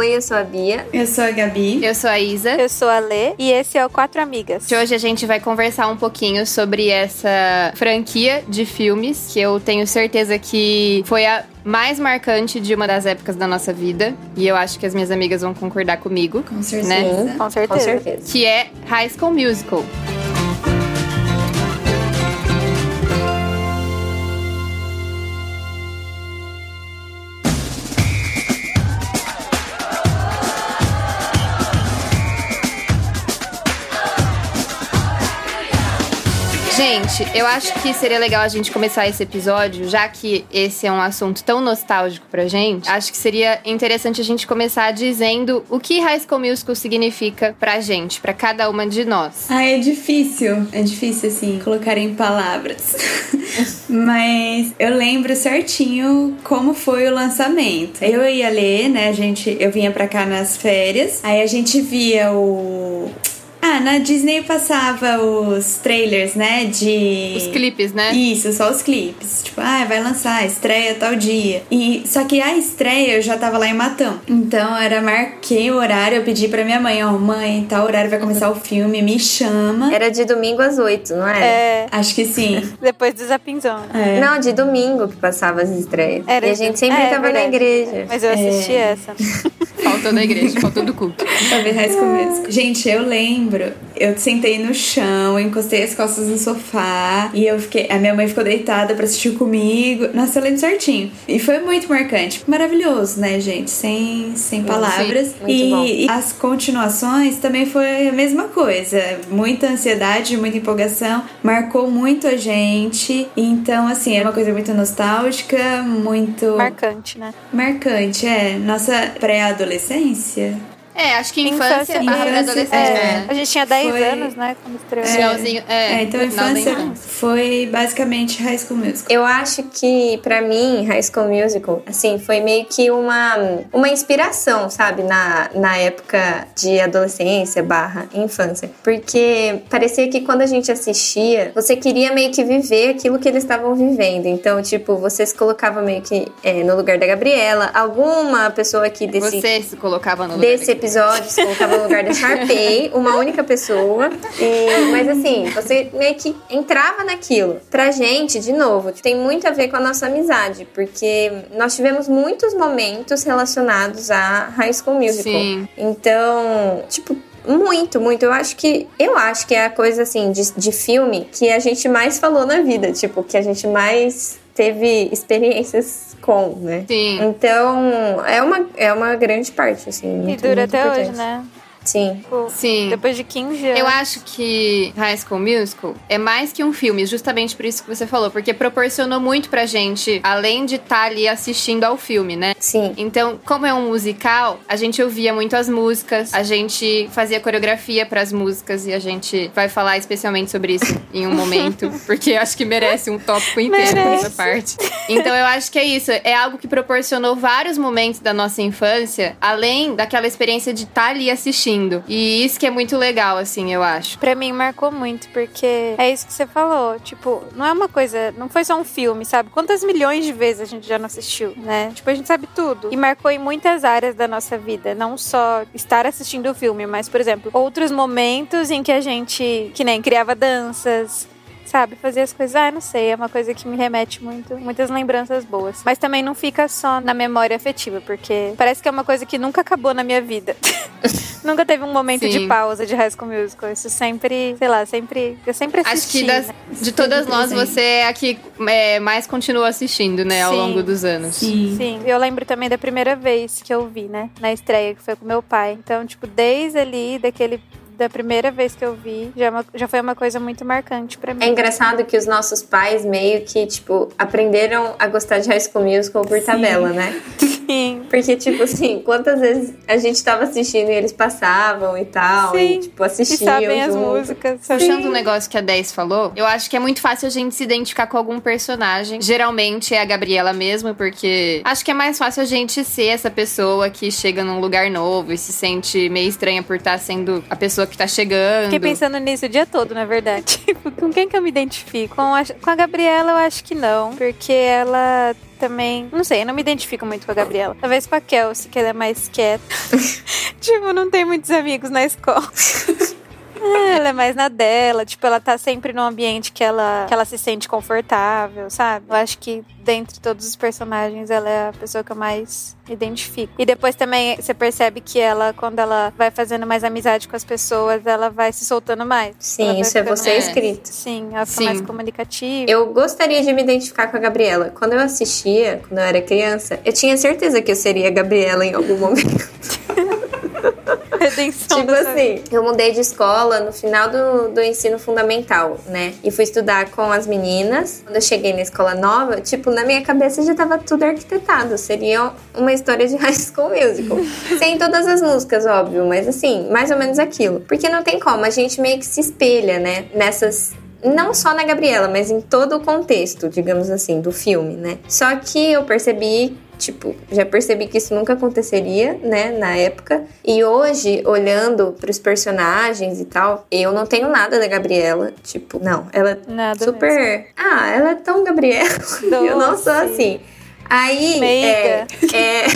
Oi, eu sou a Bia. Eu sou a Gabi. Eu sou a Isa. Eu sou a Lê. E esse é o Quatro Amigas. De hoje a gente vai conversar um pouquinho sobre essa franquia de filmes que eu tenho certeza que foi a mais marcante de uma das épocas da nossa vida. E eu acho que as minhas amigas vão concordar comigo. Com certeza. Né? Com certeza. Com certeza. Que é High School Musical. Gente, eu acho que seria legal a gente começar esse episódio, já que esse é um assunto tão nostálgico pra gente. Acho que seria interessante a gente começar dizendo o que High School Musical significa pra gente, pra cada uma de nós. Ah, é difícil. É difícil, assim, colocar em palavras. Mas eu lembro certinho como foi o lançamento. Eu ia ler, né? A gente, eu vinha pra cá nas férias. Aí a gente via o. Ah, na Disney passava os trailers, né? De. Os clipes, né? Isso, só os clipes. Tipo, ah, vai lançar, estreia tal dia. E só que a estreia eu já tava lá em Matão. Então era marquei o horário, eu pedi pra minha mãe, ó, mãe, tal horário vai começar o filme, me chama. Era de domingo às oito, não era? É. Acho que sim. Depois do Zapinzão. É. Não, de domingo que passava as estreias. Era e a de- gente sempre é, tava na igreja. Mas eu assisti essa. Faltou da igreja, faltou do culto. Pra ver High School Musical. Gente, eu lembro. Eu sentei no chão, encostei as costas no sofá e eu fiquei. A minha mãe ficou deitada pra assistir comigo. Nossa, eu lembro certinho. E foi muito marcante. Maravilhoso, né, gente? Sem, sem palavras. e, e as continuações também foi a mesma coisa. Muita ansiedade, muita empolgação. Marcou muito a gente. Então, assim, é uma coisa muito nostálgica, muito Marcante, né? marcante. É, nossa pré-adolescência. É, acho que infância, Infância, barra infância, adolescente, é. né? A gente tinha 10 Foi- anos, né? Quando estreou. Finalzinho, é, É, então a final da infância foi basicamente High School Musical. Eu acho que, pra mim, High School Musical, assim, foi meio que uma, uma inspiração, sabe? Na, na época de adolescência barra infância. Porque parecia que quando a gente assistia, você queria meio que viver aquilo que eles estavam vivendo. Então, tipo, você se colocava meio que é, no lugar da Gabriela. Alguma pessoa aqui desse, Você se colocava no lugar desse episódio se colocava no lugar da Sharpay, uma única pessoa. E- mas assim, você meio que entrava naquilo. Pra gente, de novo, tem muito a ver com a nossa amizade, porque nós tivemos muitos momentos relacionados a High School Musical. Sim. Então, tipo, muito, muito. Eu acho que eu acho que é a coisa assim de, de filme que a gente mais falou na vida, tipo, que a gente mais teve experiências com, né? Sim. Então, é uma, é uma grande parte, assim. E muito, dura muito até importante. hoje, né? Sim. Sim. Depois de 15 anos. Eu acho que High School Musical é mais que um filme, justamente por isso que você falou, porque proporcionou muito pra gente, além de estar ali assistindo ao filme, né? Sim. Então, como é um musical, a gente ouvia muito as músicas, a gente fazia coreografia pras músicas e a gente vai falar especialmente sobre isso em um momento, porque acho que merece um tópico inteiro Merece. essa parte. Então, eu acho que é isso, é algo que proporcionou vários momentos da nossa infância, além daquela experiência de estar ali assistindo. E isso que é muito legal, assim, eu acho. Pra mim marcou muito, porque é isso que você falou. Tipo, não é uma coisa. Não foi só um filme, sabe? Quantas milhões de vezes a gente já não assistiu, né? Tipo, a gente sabe tudo. E marcou em muitas áreas da nossa vida. Não só estar assistindo o filme, mas, por exemplo, outros momentos em que a gente, que nem criava danças. Sabe, fazer as coisas, ah, não sei, é uma coisa que me remete muito, muitas lembranças boas. Mas também não fica só na memória afetiva, porque parece que é uma coisa que nunca acabou na minha vida. nunca teve um momento de Sim. pausa de High School Musical. Isso sempre, sei lá, sempre. Eu sempre Acho assisti. que das- né? de todas nós, presente. você é a que é, mais continua assistindo, né, ao Sim. longo dos anos. Sim. Sim, eu lembro também da primeira vez que eu vi, né? Na estreia, que foi com meu pai. Então, tipo, desde ali, daquele. Da primeira vez que eu vi, já, é uma- já foi uma coisa muito marcante pra mim. É engraçado que os nossos pais meio que, tipo, aprenderam a gostar de High School Musical por tabela, né? Sim. Porque, tipo assim, quantas vezes a gente tava assistindo e eles passavam e tal, e, Sim. tipo, E assistiam sabem as junto. músicas. Puxando um negócio que a 10 falou, eu acho que é muito fácil a gente se identificar com algum personagem. Geralmente é a Gabriela mesmo, porque acho que é mais fácil a gente ser essa pessoa que chega num lugar novo e se sente meio estranha por estar sendo a pessoa que tá chegando. Fiquei pensando nisso o dia todo, na verdade. Tipo, com quem que eu me identifico? Com a, com a Gabriela, eu acho que não. Porque ela também. Não sei, eu não me identifico muito com a Gabriela. Talvez com a Kelsey, que ela é mais quieta. tipo, não tem muitos amigos na escola. É, ela é mais na dela, tipo, ela tá sempre num ambiente que ela, que ela se sente confortável, sabe? Eu acho que dentre todos os personagens, ela é a pessoa que eu mais identifico. E depois também você percebe que ela, quando ela vai fazendo mais amizade com as pessoas, ela vai se soltando mais. Sim, isso é você mais... escrito. Sim, ela fica Sim. mais comunicativa. Eu gostaria de me identificar com a Gabriela. Quando eu assistia, quando eu era criança, eu tinha certeza que eu seria a Gabriela em algum momento. Redenção tipo assim, eu mudei de escola no final do, do ensino fundamental, né? E fui estudar com as meninas. Quando eu cheguei na escola nova, tipo, na minha cabeça já tava tudo arquitetado. Seria uma história de High School Musical. Sem todas as músicas, óbvio, mas assim, mais ou menos aquilo. Porque não tem como, a gente meio que se espelha, né? Nessas não só na Gabriela, mas em todo o contexto, digamos assim, do filme, né? Só que eu percebi Tipo, já percebi que isso nunca aconteceria, né, na época. E hoje, olhando para os personagens e tal, eu não tenho nada da Gabriela. Tipo, não, ela nada super. Mesmo. Ah, ela é tão Gabriela. Doce. Eu não sou assim. Aí. Meiga. É. é...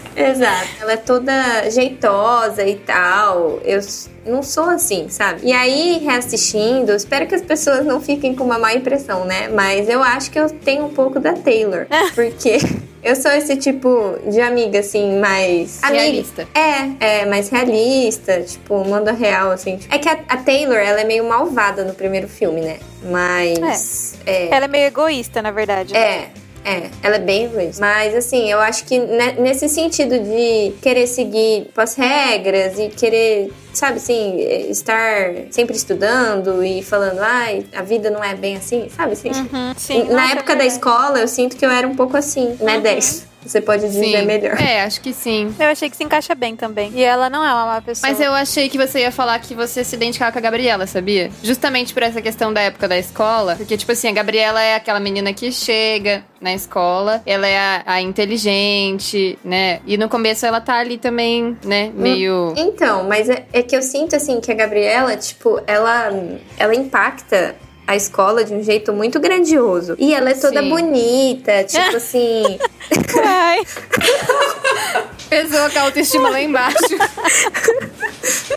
Exato. Ela é toda jeitosa e tal. Eu não sou assim, sabe? E aí, reassistindo, espero que as pessoas não fiquem com uma má impressão, né? Mas eu acho que eu tenho um pouco da Taylor. porque. Eu sou esse tipo de amiga, assim, mais. Realista. Amiga. É, é, mais realista, tipo, manda real, assim. É que a, a, Taylor, ela é meio malvada no primeiro filme, né? Mas. É. é. Ela é meio egoísta, na verdade. Né? É. É, ela é bem egoísta. Mas, assim, eu acho que nesse sentido de querer seguir as regras e querer sabe assim, estar sempre estudando e falando, ai, a vida não é bem assim, sabe assim? Uhum, sim, Na nossa, época é da escola, eu sinto que eu era um pouco assim, né, uhum. 10. Você pode dizer sim. melhor. É, acho que sim. Eu achei que se encaixa bem também. E ela não é uma má pessoa. Mas eu achei que você ia falar que você se identificava com a Gabriela, sabia? Justamente por essa questão da época da escola. Porque, tipo assim, a Gabriela é aquela menina que chega na escola, ela é a, a inteligente, né? E no começo ela tá ali também, né? Meio. Então, mas é, é que eu sinto, assim, que a Gabriela, tipo, ela, ela impacta a escola de um jeito muito grandioso. E ela é toda Sim. bonita, tipo assim. Pesou com a autoestima lá embaixo.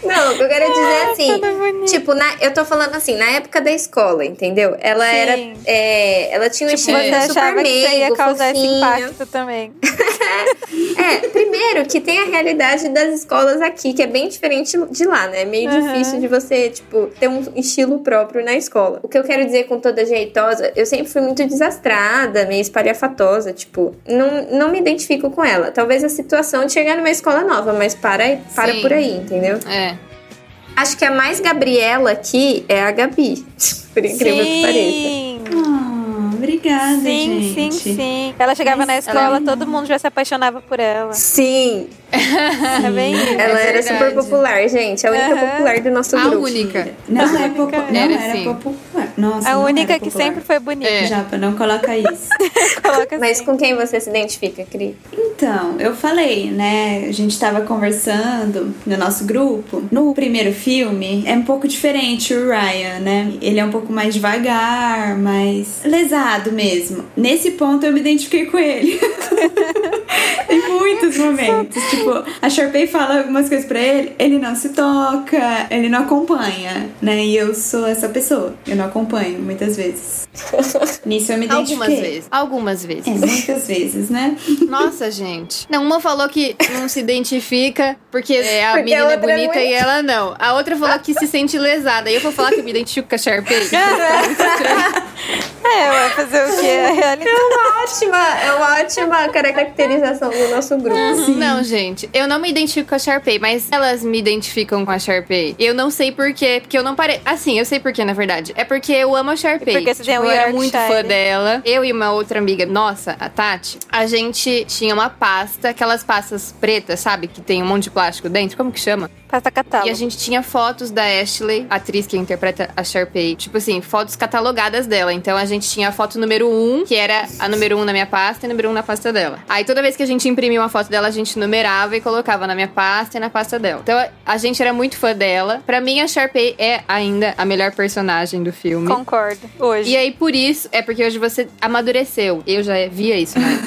Não, o que eu quero dizer é assim. Tipo, na, eu tô falando assim, na época da escola, entendeu? Ela Sim. era. É, ela tinha um tipo, estilo é. super meigo, que ia causar fofinho. esse impacto também. é, primeiro que tem a realidade das escolas aqui, que é bem diferente de lá, né? É meio uhum. difícil de você, tipo, ter um estilo próprio na escola. O que eu quero dizer com toda jeitosa, eu sempre fui muito desastrada, meio espalhafatosa, tipo, não, não me identifico com ela. Talvez a situação de chegar numa escola nova, mas para, para por aí, entendeu? É. Acho que a mais Gabriela aqui é a Gabi, por incrível Sim. que pareça. Oh, obrigada, sim, gente. Sim, sim, Ela chegava Mas na escola, é... todo mundo já se apaixonava por ela. Sim. É bem Ela é era super popular, gente. A única uhum. popular do nosso a grupo. A única. Não, é popular. Não, era, era popular. Nossa, a única que sempre foi bonita. É. Japa, não coloca isso. coloca Mas assim. com quem você se identifica, Cri? Então, eu falei, né? A gente tava conversando no nosso grupo. No primeiro filme, é um pouco diferente o Ryan, né? Ele é um pouco mais devagar, mais lesado mesmo. Nesse ponto, eu me identifiquei com ele. em muitos momentos. Tipo, a Sharpay fala algumas coisas pra ele, ele não se toca, ele não acompanha, né? E eu sou essa pessoa. Eu não acompanho muitas vezes. Nisso eu me identifiquei. Algumas vezes. Algumas vezes. É, muitas vezes, né? Nossa, gente. Não, uma falou que não se identifica porque é a porque menina a é bonita é muito... e ela não. A outra falou que se sente lesada. E eu vou falar que eu me identifico com a Sharpay. é, vai fazer o que? É a realidade. É uma ótima, é uma ótima caracterização do nosso grupo. Uhum. Não, gente, eu não me identifico com a Sharpay, mas elas me identificam com a Sharpay. Eu não sei porquê, porque eu não parei. Assim, eu sei porquê, na verdade. É porque eu amo a Sharpay. Porque tipo, um eu era muito fã dela. Eu e uma outra amiga nossa, a Tati, a gente tinha uma pasta, aquelas pastas pretas, sabe? Que tem um monte de plástico dentro. Como que chama? Pasta catálogo. E a gente tinha fotos da Ashley, atriz que interpreta a Sharpay. Tipo assim, fotos catalogadas dela. Então a gente tinha a foto número 1, um, que era a número 1 um na minha pasta e a número 1 um na pasta dela. Aí toda vez que a gente imprimia uma foto dela, a gente numerava e colocava na minha pasta e na pasta dela. Então a gente era muito fã dela. Pra mim, a Sharpay é ainda a melhor personagem do filme. Concordo. Hoje. E aí, por isso, é porque hoje você amadureceu. Eu já via isso, né?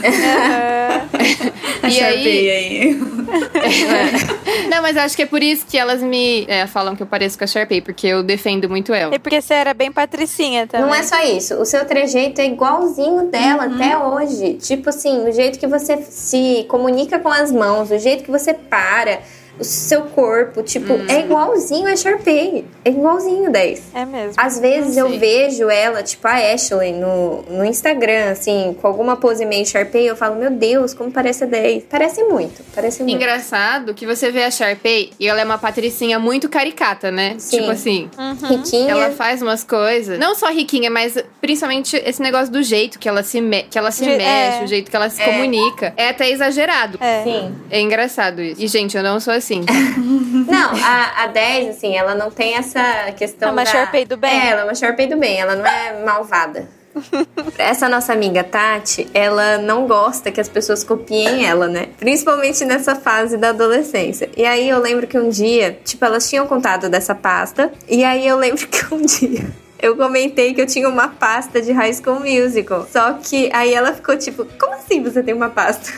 A E Sharpay aí. Não, mas acho que é por isso que elas me é, falam que eu pareço com a Sharpay, porque eu defendo muito ela. E porque você era bem patricinha também. Não é só isso. O seu trejeito é igualzinho dela até hoje. Tipo assim, o jeito que você se comunica com as mãos, o jeito que você para, o seu corpo, tipo, é igualzinho a Sharpay. É igualzinho 10. É mesmo. Às vezes eu vejo ela, tipo a Ashley, no, no Instagram, assim, com alguma pose meio Sharpay, eu falo, meu Deus, como parece a 10. Parece muito, parece muito. Engraçado que você vê a Sharpay e ela é uma patricinha muito caricata, né? Sim. Tipo assim, Riquinha. ela faz umas coisas, não só riquinha, mas principalmente esse negócio do jeito que ela se, me que ela se Je- mexe, é. o jeito que ela se comunica. É até exagerado. É. Sim. É engraçado isso. E, gente, eu não sou assim. Não, a, a 10, assim, ela não tem essa questão. É uma da... Sharpay do bem. É, ela é uma Sharpay do bem, ela não é malvada. Essa nossa amiga Tati, ela não gosta que as pessoas copiem ela, né? Principalmente nessa fase da adolescência. E aí eu lembro que um dia, tipo, elas tinham contado dessa pasta, e aí eu lembro que um dia. Eu comentei que eu tinha uma pasta de High School Musical. Só que aí ela ficou tipo, como assim você tem uma pasta?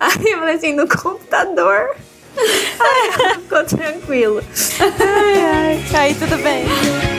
aí eu falei assim, no computador. Ficou tranquilo. Ai, ai. Aí tudo bem.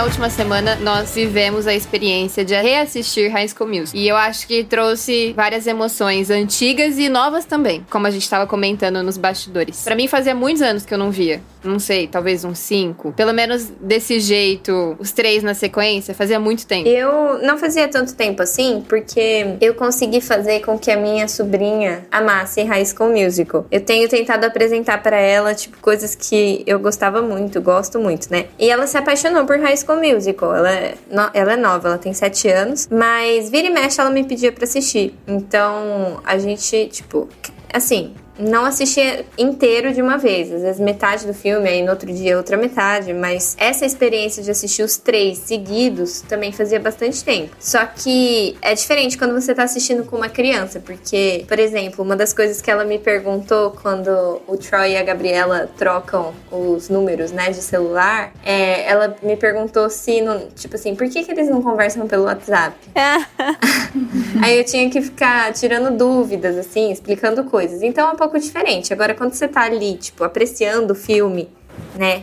Na última semana, nós vivemos a experiência de reassistir High School Music. E eu acho que trouxe várias emoções antigas e novas também, como a gente estava comentando nos bastidores. Pra mim, fazia muitos anos que eu não via. Não sei, talvez uns cinco. Pelo menos desse jeito, os três na sequência, fazia muito tempo. Eu não fazia tanto tempo assim, porque eu consegui fazer com que a minha sobrinha amasse High School Musical. Eu tenho tentado apresentar pra ela, tipo, coisas que eu gostava muito, gosto muito, né? E ela se apaixonou por High School Musical. Ela é, no- ela é nova, ela tem sete anos, mas vira e mexe ela me pedia pra assistir. Então, a gente, tipo, assim, não assistia inteiro de uma vez, às vezes metade do filme, aí no outro dia outra metade, mas essa experiência de assistir os três seguidos também fazia bastante tempo. Só que é diferente quando você tá assistindo com uma criança, porque, por exemplo, uma das coisas que ela me perguntou quando o Troy e a Gabriela trocam os números, né, de celular, é, ela me perguntou se, não, tipo assim, por que, que eles não conversam pelo WhatsApp? Aí eu tinha que ficar tirando dúvidas, assim, explicando coisas. Então é um pouco diferente. Agora, quando você tá ali, tipo, apreciando o filme, né,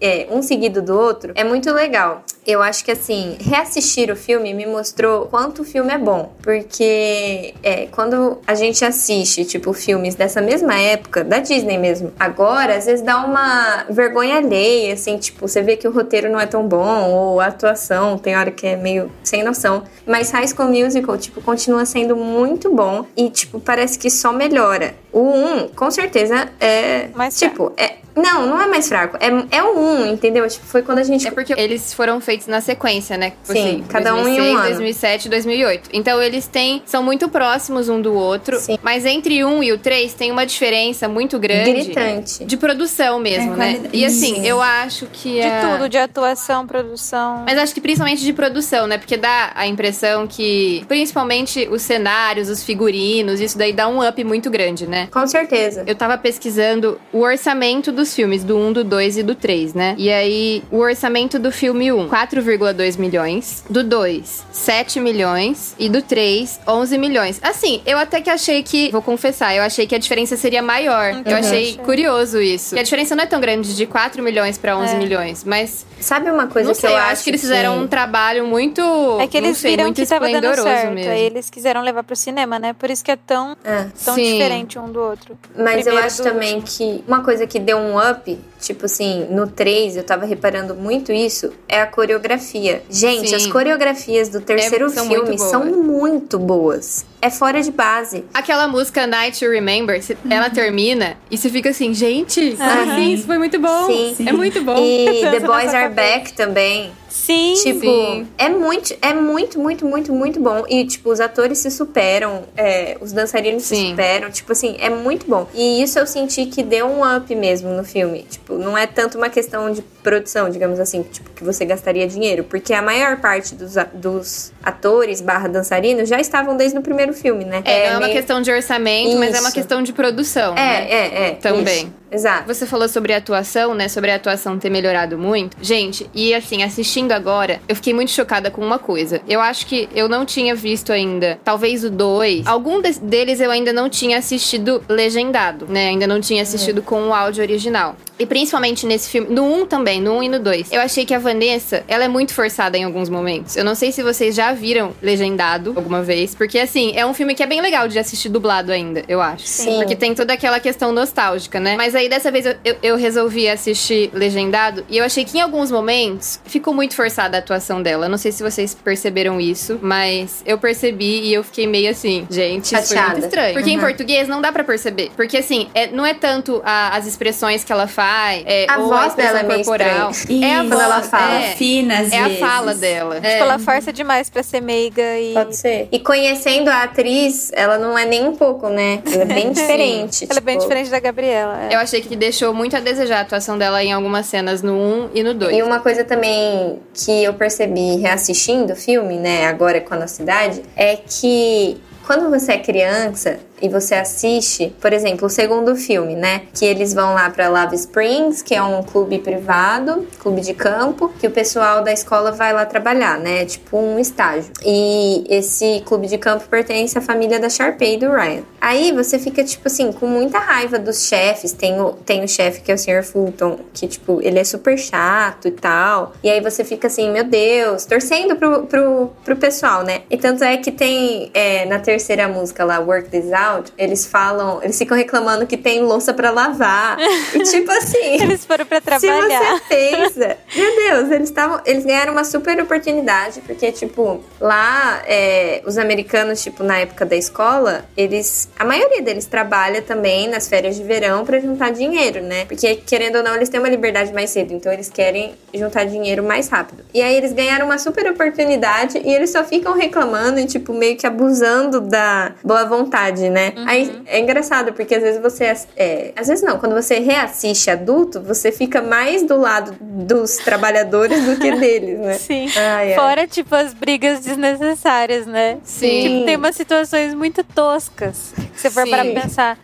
é, um seguido do outro, é muito legal. Eu acho que, assim, reassistir o filme me mostrou quanto o filme é bom. Porque é, quando a gente assiste, tipo, filmes dessa mesma época, da Disney mesmo, agora, às vezes dá uma vergonha alheia, assim, tipo, você vê que o roteiro não é tão bom, ou a atuação tem hora que é meio sem noção. Mas High School Musical, tipo, continua sendo muito bom e, tipo, parece que só melhora. O 1, com certeza, é. Mais tipo, é. Não, não é mais fraco. É, é o 1, entendeu? Tipo, foi quando a gente. É porque eles foram feitos na sequência, né? Tipo Sim, assim, cada um em 2006, um ano. 2007 e 2008. Então eles têm, são muito próximos um do outro. Sim. Mas entre um e o três tem uma diferença muito grande. Gritante. De produção mesmo, É, né? E assim, Sim. eu acho que De é... tudo, de atuação, produção. Mas acho que principalmente de produção, né? Porque dá a impressão que, principalmente os cenários, os figurinos, isso daí dá um up muito grande, né? Com certeza. Eu tava pesquisando o orçamento dos filmes, do 1, do 2 e do 3, né? E aí, o orçamento do filme 1, 4,2 milhões. Do 2, 7 milhões. E do 3, 11 milhões. Assim, eu até que achei que... Vou confessar, eu achei que a diferença seria maior. Eu achei Achei. curioso isso. Que a diferença não é tão grande de 4 milhões pra 11 É. milhões. Mas, Sabe uma coisa não que sei, eu, eu acho que eles fizeram um trabalho muito... É que não eles sei, viram muito que tava dando esplendoroso certo. mesmo. Aí eles quiseram levar pro cinema, né? Por isso que é tão, É. tão Sim. diferente um do outro. Mas eu Primeiro acho do também que uma coisa que deu um up, tipo assim, no 3, eu tava reparando muito isso, é a coreografia. Gente, Sim. as coreografias do terceiro É, são filme muito são muito boas. É fora de base. Aquela música Night to Remember, se- ela termina e você fica assim, gente, Aham. sim, isso foi muito bom. Sim. É muito bom. E The Boys Are cabeça. Back também. Sim. Tipo, Sim. é muito, é muito, muito, muito, muito bom. E, tipo, os atores se superam, é, os dançarinos se Sim. superam. Tipo assim, é muito bom. E isso eu senti que deu um up mesmo no filme. Tipo, não é tanto uma questão de produção, digamos assim, tipo, que você gastaria dinheiro. Porque a maior parte dos, dos atores barra dançarinos já estavam desde o primeiro filme, né? É, não é uma meio- questão de orçamento, mas é uma Isso. questão de produção. né? É, é, é. Também. isso. Exato. Você falou sobre a atuação, né? Sobre a atuação ter melhorado muito. Gente, e assim, assistindo agora, eu fiquei muito chocada com uma coisa. Eu acho que eu não tinha visto ainda, talvez o 2. Algum des- deles eu ainda não tinha assistido legendado, né? Ainda não tinha assistido com o áudio original. E principalmente nesse filme, no 1 também, no 1 e no 2. Eu achei que a Vanessa, ela é muito forçada em alguns momentos. Eu não sei se vocês já viram legendado alguma vez, porque assim, é um filme que é bem legal de assistir dublado ainda, eu acho. Sim. Porque tem toda aquela questão nostálgica, né? Mas aí dessa vez eu, eu, eu resolvi assistir legendado e eu achei que em alguns momentos ficou muito forçada a atuação dela. Eu Não sei se vocês perceberam isso, mas eu percebi e eu fiquei meio assim, gente, isso foi muito estranho. Porque em Uhum. português não dá pra perceber. Porque assim, é- não é tanto a- as expressões que ela faz, é, A voz a dela é meio corporal. estranha. É a Isso, voz, ela fala. é, Fina, às é a vezes. fala dela. Tipo, É. ela força demais pra ser meiga e. Pode ser. E conhecendo a atriz, ela não é nem um pouco, né? Ela é bem diferente. Ela é bem tipo. diferente da Gabriela. é. Eu achei que deixou muito a desejar a atuação dela em algumas cenas no 1 e no 2. E uma coisa também que eu percebi reassistindo o filme, né, agora com a nossa idade, é que quando você é criança e você assiste, por exemplo, o segundo filme, né, que eles vão lá para Love Springs, que é um clube privado, clube de campo, que o pessoal da escola vai lá trabalhar, né, tipo um estágio. E esse clube de campo pertence à família da Sharpay e do Ryan. Aí você fica tipo assim com muita raiva dos chefes. Tem o tem o chefe que é o Sr. Fulton, que tipo ele é super chato e tal. E aí você fica assim, meu Deus, torcendo pro, pro, pro pessoal, né? E tanto é que tem é, na terceira música lá, Work This Out, eles falam, eles ficam reclamando que tem louça pra lavar. e tipo assim. Eles foram pra Se trabalhar. você pensa, meu Deus, eles estavam, eles ganharam uma super oportunidade porque tipo lá é, os americanos tipo na época da escola eles, a maioria deles trabalha também nas férias de verão pra juntar dinheiro, né? Porque querendo ou não eles têm uma liberdade mais cedo, então eles querem juntar dinheiro mais rápido. E aí eles ganharam uma super oportunidade e eles só ficam reclamando e tipo meio que abusando da boa vontade, né? Aí é engraçado porque às vezes você é, às vezes não, quando você reassiste adulto, você fica mais do lado dos trabalhadores do que deles, né? Sim. Ai, ai. Fora, tipo, as brigas desnecessárias, né? Sim. Tipo, tem umas situações muito toscas. Se você for para pensar.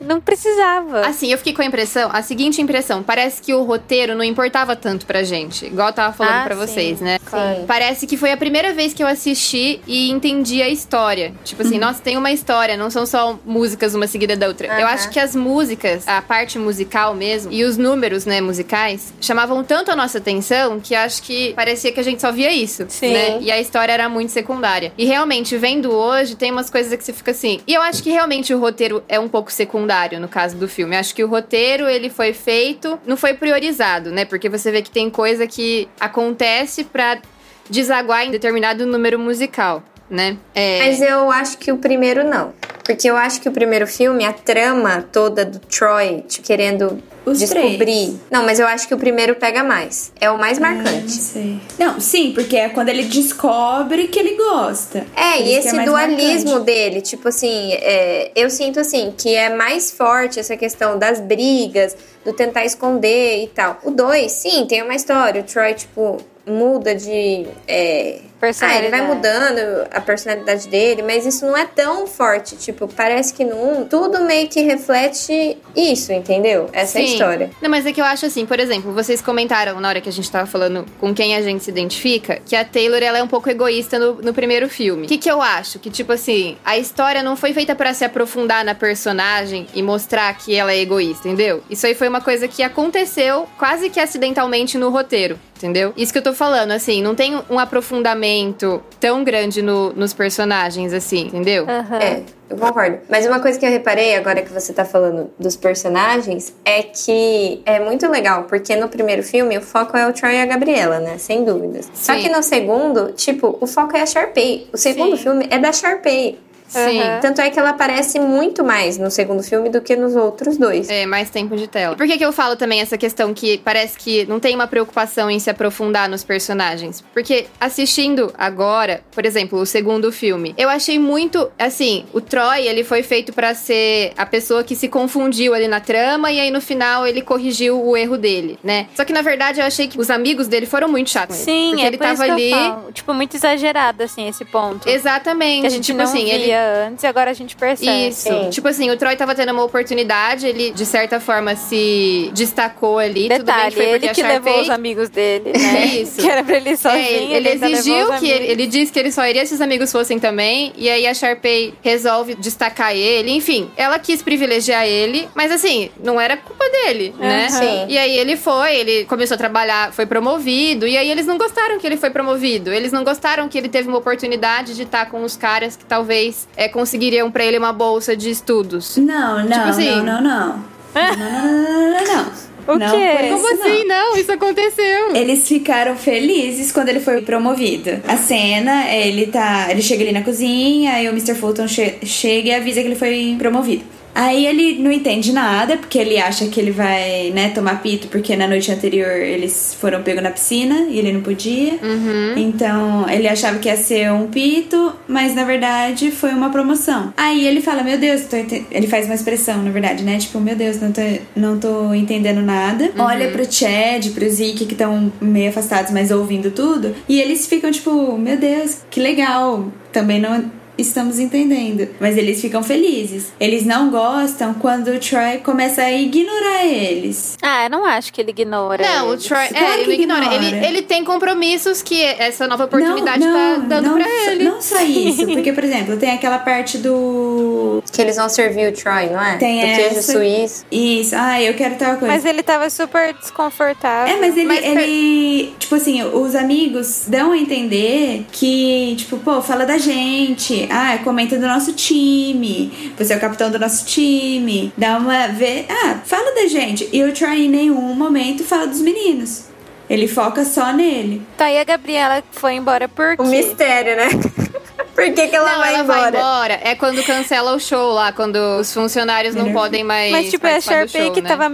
Não precisava. Assim, eu fiquei com a impressão, a seguinte impressão, parece que o roteiro não importava tanto pra gente, igual eu tava falando Ah, pra sim. vocês, né? Sim. Parece que foi a primeira vez que eu assisti e entendi a história. Tipo assim, nossa, tem uma história, não são só músicas uma seguida da outra. Eu Aham. acho que as músicas, a parte musical mesmo, e os números, né, musicais, chamavam tanto a nossa atenção que eu acho que parecia que a gente só via isso, Sim. né? E a história era muito secundária. E realmente, vendo hoje, tem umas coisas que você fica assim. E eu acho que realmente o roteiro é um pouco secundário no caso do filme. Acho que o roteiro, ele foi feito, não foi priorizado, né? Porque você vê que tem coisa que acontece pra desaguar em determinado número musical, né? É... Mas eu acho que o primeiro não. Porque eu acho que o primeiro filme, a trama toda do Troy querendo Os descobrir. três. Não, mas eu acho que o primeiro pega mais. É o mais Ah, Não marcante. sei. Não, sim, porque é quando ele descobre que ele gosta. É, e que esse mais dualismo marcante. dele, tipo assim, é, eu sinto assim que é mais forte essa questão das brigas, do tentar esconder e tal. O 2, sim, tem uma história. O Troy, tipo, muda de. É, ah, ele vai Personalidade. mudando a personalidade dele, mas isso não é tão forte. Tipo, parece que 1, tudo meio que reflete isso, entendeu? Essa é a Sim. história. Não, mas é que eu acho assim, por exemplo, vocês comentaram na hora que a gente tava falando com quem a gente se identifica, que a Taylor ela é um pouco egoísta no, no primeiro filme. O que, que eu acho? Que, tipo assim, a história não foi feita pra se aprofundar na personagem e mostrar que ela é egoísta, entendeu? Isso aí foi uma coisa que aconteceu quase que acidentalmente no roteiro. Entendeu? Isso que eu tô falando, assim, não tem um aprofundamento aprofundamento tão grande no- nos personagens, assim, entendeu? Aham. É, eu concordo. Mas uma coisa que eu reparei agora que você tá falando dos personagens é que é muito legal, porque no primeiro filme o foco é o Troy e a Gabriela, né? Sem dúvidas. Só Sim. que no segundo, tipo, o foco é a Sharpay. O segundo Sim. filme é da Sharpay. Sim. Aham. Tanto é que ela aparece muito mais no segundo filme do que nos outros dois. É, mais tempo de tela. Por que, que eu falo também essa questão que parece que não tem uma preocupação em se aprofundar nos personagens? Porque assistindo agora, por exemplo, o segundo filme, eu achei muito. Assim, o Troy, ele foi feito pra ser a pessoa que se confundiu ali na trama e aí no final ele corrigiu o erro dele, né? Só que na verdade eu achei que os amigos dele foram muito chatos. com ele. Sim, porque é ele por tava isso ali. que eu falo. Tipo, muito exagerado, assim, esse ponto. Exatamente. Que a gente tipo não assim, via ele antes e agora a gente percebe. Isso. Sim. Tipo assim, o Troy tava tendo uma oportunidade, ele de certa forma se destacou ali. Tudo bem Detalhe, que foi porque ele a que levou Sharpay- os amigos dele, né? Isso. Que era pra ele ir sozinho. É, ele levou exigiu que ele, ele disse que ele só iria se os amigos fossem também, e aí a Sharpay resolve destacar ele. Enfim, ela quis privilegiar ele, mas assim, não era culpa dele, né? Aham. Sim. E aí ele foi, ele começou a trabalhar, foi promovido, e aí eles não gostaram que ele foi promovido. Eles não gostaram que ele teve uma oportunidade de estar com os caras que talvez é, conseguiriam pra ele uma bolsa de estudos. Não, não, Tipo assim- não, não, não. Não, não, não, não, não, não. O Não quê? Como isso, assim? Não, isso aconteceu. Eles ficaram felizes quando ele foi promovido. A cena, ele tá. Ele chega ali na cozinha, aí o Mr. Fulton che- chega e avisa que ele foi promovido. Aí ele não entende nada, porque ele acha que ele vai, né, tomar pito, porque na noite anterior eles foram pegos na piscina e ele não podia. Uhum. Então, ele achava que ia ser um pito, mas na verdade foi uma promoção. Aí ele fala: Meu Deus, tô ente-" ele faz uma expressão, na verdade, né? Tipo, meu Deus, não tô, não tô entendendo nada. Olha pro Chad, pro Zeke, que estão meio afastados, mas ouvindo tudo. E eles ficam tipo: Meu Deus, que legal. Também não. Estamos entendendo. Mas eles ficam felizes. Eles não gostam quando o Troy começa a ignorar eles. Ah, eu não acho que ele ignora. Não, o eles. Troy. Claro É, ele ignora. ignora. Ele, ele tem compromissos que essa nova oportunidade não, tá não, dando não, pra só- ele. Não só isso. Porque, por exemplo, tem aquela parte do. Que eles vão servir o Troy, não é? Tem do queijo essa. suíço. Isso, ah, eu quero tal coisa. Mas ele tava super desconfortável. É, mas ele, Mas per- ele. Tipo assim, os amigos dão a entender que, tipo, pô, fala da gente. Ah, comenta do nosso time. Você é o capitão do nosso time. Dá uma. Vê, ah, fala da gente. E o Troy em nenhum momento fala dos meninos. Ele foca só nele. Tá, e a Gabriela foi embora por quê? O mistério, né? Por que, que ela não, vai ela embora? vai embora. É quando cancela o show lá, quando os funcionários não Melhor. podem mais. Mas, tipo, é a Sharpay show, que né? tava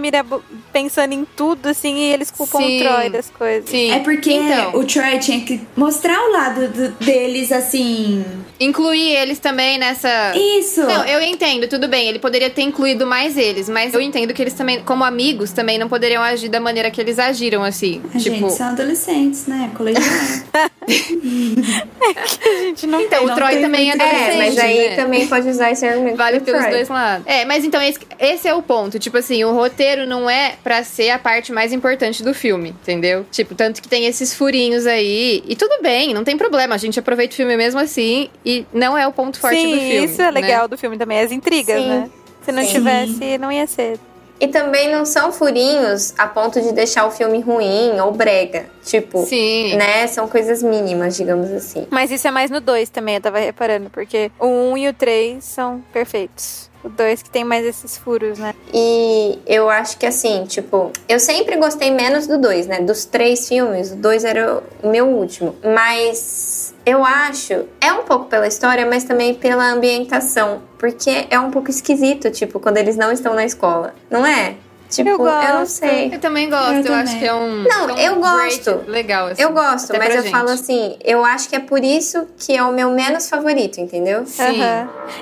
pensando em tudo, assim, e eles culpam Sim. o Troy das coisas. Sim. É porque Então, o Troy tinha que mostrar o lado do- deles assim. incluir eles também nessa. Isso! Não, eu entendo, tudo bem. Ele poderia ter incluído mais eles, mas eu entendo que eles também, como amigos, também não poderiam agir da maneira que eles agiram, assim. A tipo. gente são adolescentes, né? Colegial. A gente não Então, o não Troy tem também é adolescente. É, mas aí né? também pode usar esse argumento Vale pelos Troy. dois lados. É, mas então esse, esse é o ponto. Tipo assim, o roteiro não é pra ser a parte mais importante do filme, entendeu? Tipo, tanto que tem esses furinhos aí. E tudo bem, não tem problema. A gente aproveita o filme mesmo assim. E não é o ponto forte Sim, do filme. isso é né? legal do filme também, as intrigas, Sim. né? Se não Sim. tivesse, não ia ser. E também não são furinhos a ponto de deixar o filme ruim ou brega. Tipo, Sim. né? São coisas mínimas, digamos assim. Mas isso é mais no 2 também, eu tava reparando, porque o 1 um e o 3 são perfeitos. O 2 que tem mais esses furos, né? E eu acho que assim, tipo, eu sempre gostei menos do 2, né? Dos três filmes, o 2 era o meu último. Mas eu acho, é um pouco pela história, mas também pela ambientação. Porque é um pouco esquisito, tipo, quando eles não estão na escola. Não é? Tipo, Eu eu, não gosto. sei. Eu também gosto, Eu eu, também. acho que é um. Não, é um eu gosto. Legal, assim, Eu gosto, até mas eu gente. falo assim, eu acho que é por isso que é o meu menos favorito, entendeu? Sim.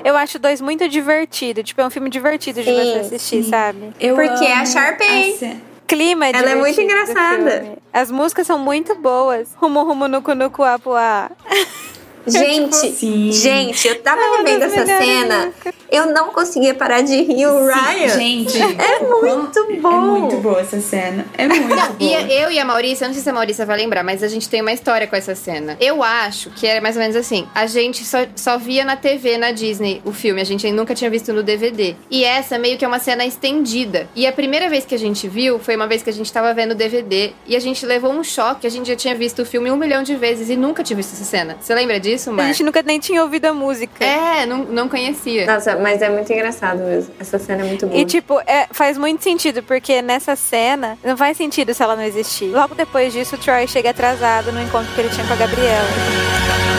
Eu acho o 2 muito divertido. Tipo, é um filme divertido de Sim, você assistir, sim. sabe? Eu Porque é a Sharpay. a Clima é Ela é muito divertido do engraçada. As músicas são muito boas. Rumo, rumo, nucu, nucu, apuá. Gente, Sim. gente, eu tava É revendo das essa cena. Eu não conseguia parar de rir o Ryan. Gente, É muito bom. É muito boa essa cena. É muito boa. E eu e a Maurícia, eu não sei se a Maurícia vai lembrar, mas a gente tem uma história com essa cena. Eu acho que era mais ou menos assim: a gente só, só via na TV, na Disney, o filme, a gente nunca tinha visto no DVD. E essa meio que é uma cena estendida. E a primeira vez que a gente viu foi uma vez que a gente tava vendo o DVD e a gente levou um choque. A gente já tinha visto o filme um milhão de vezes e nunca tinha visto essa cena. Você lembra disso, A Mar? gente nunca nem tinha ouvido a música. É, não, não conhecia. Nossa, mas é muito engraçado mesmo. Essa cena é muito boa. E, tipo, é, faz muito sentido, porque nessa cena não faz sentido se ela não existir. Logo depois disso, o Troy chega atrasado no encontro que ele tinha com a Gabriela.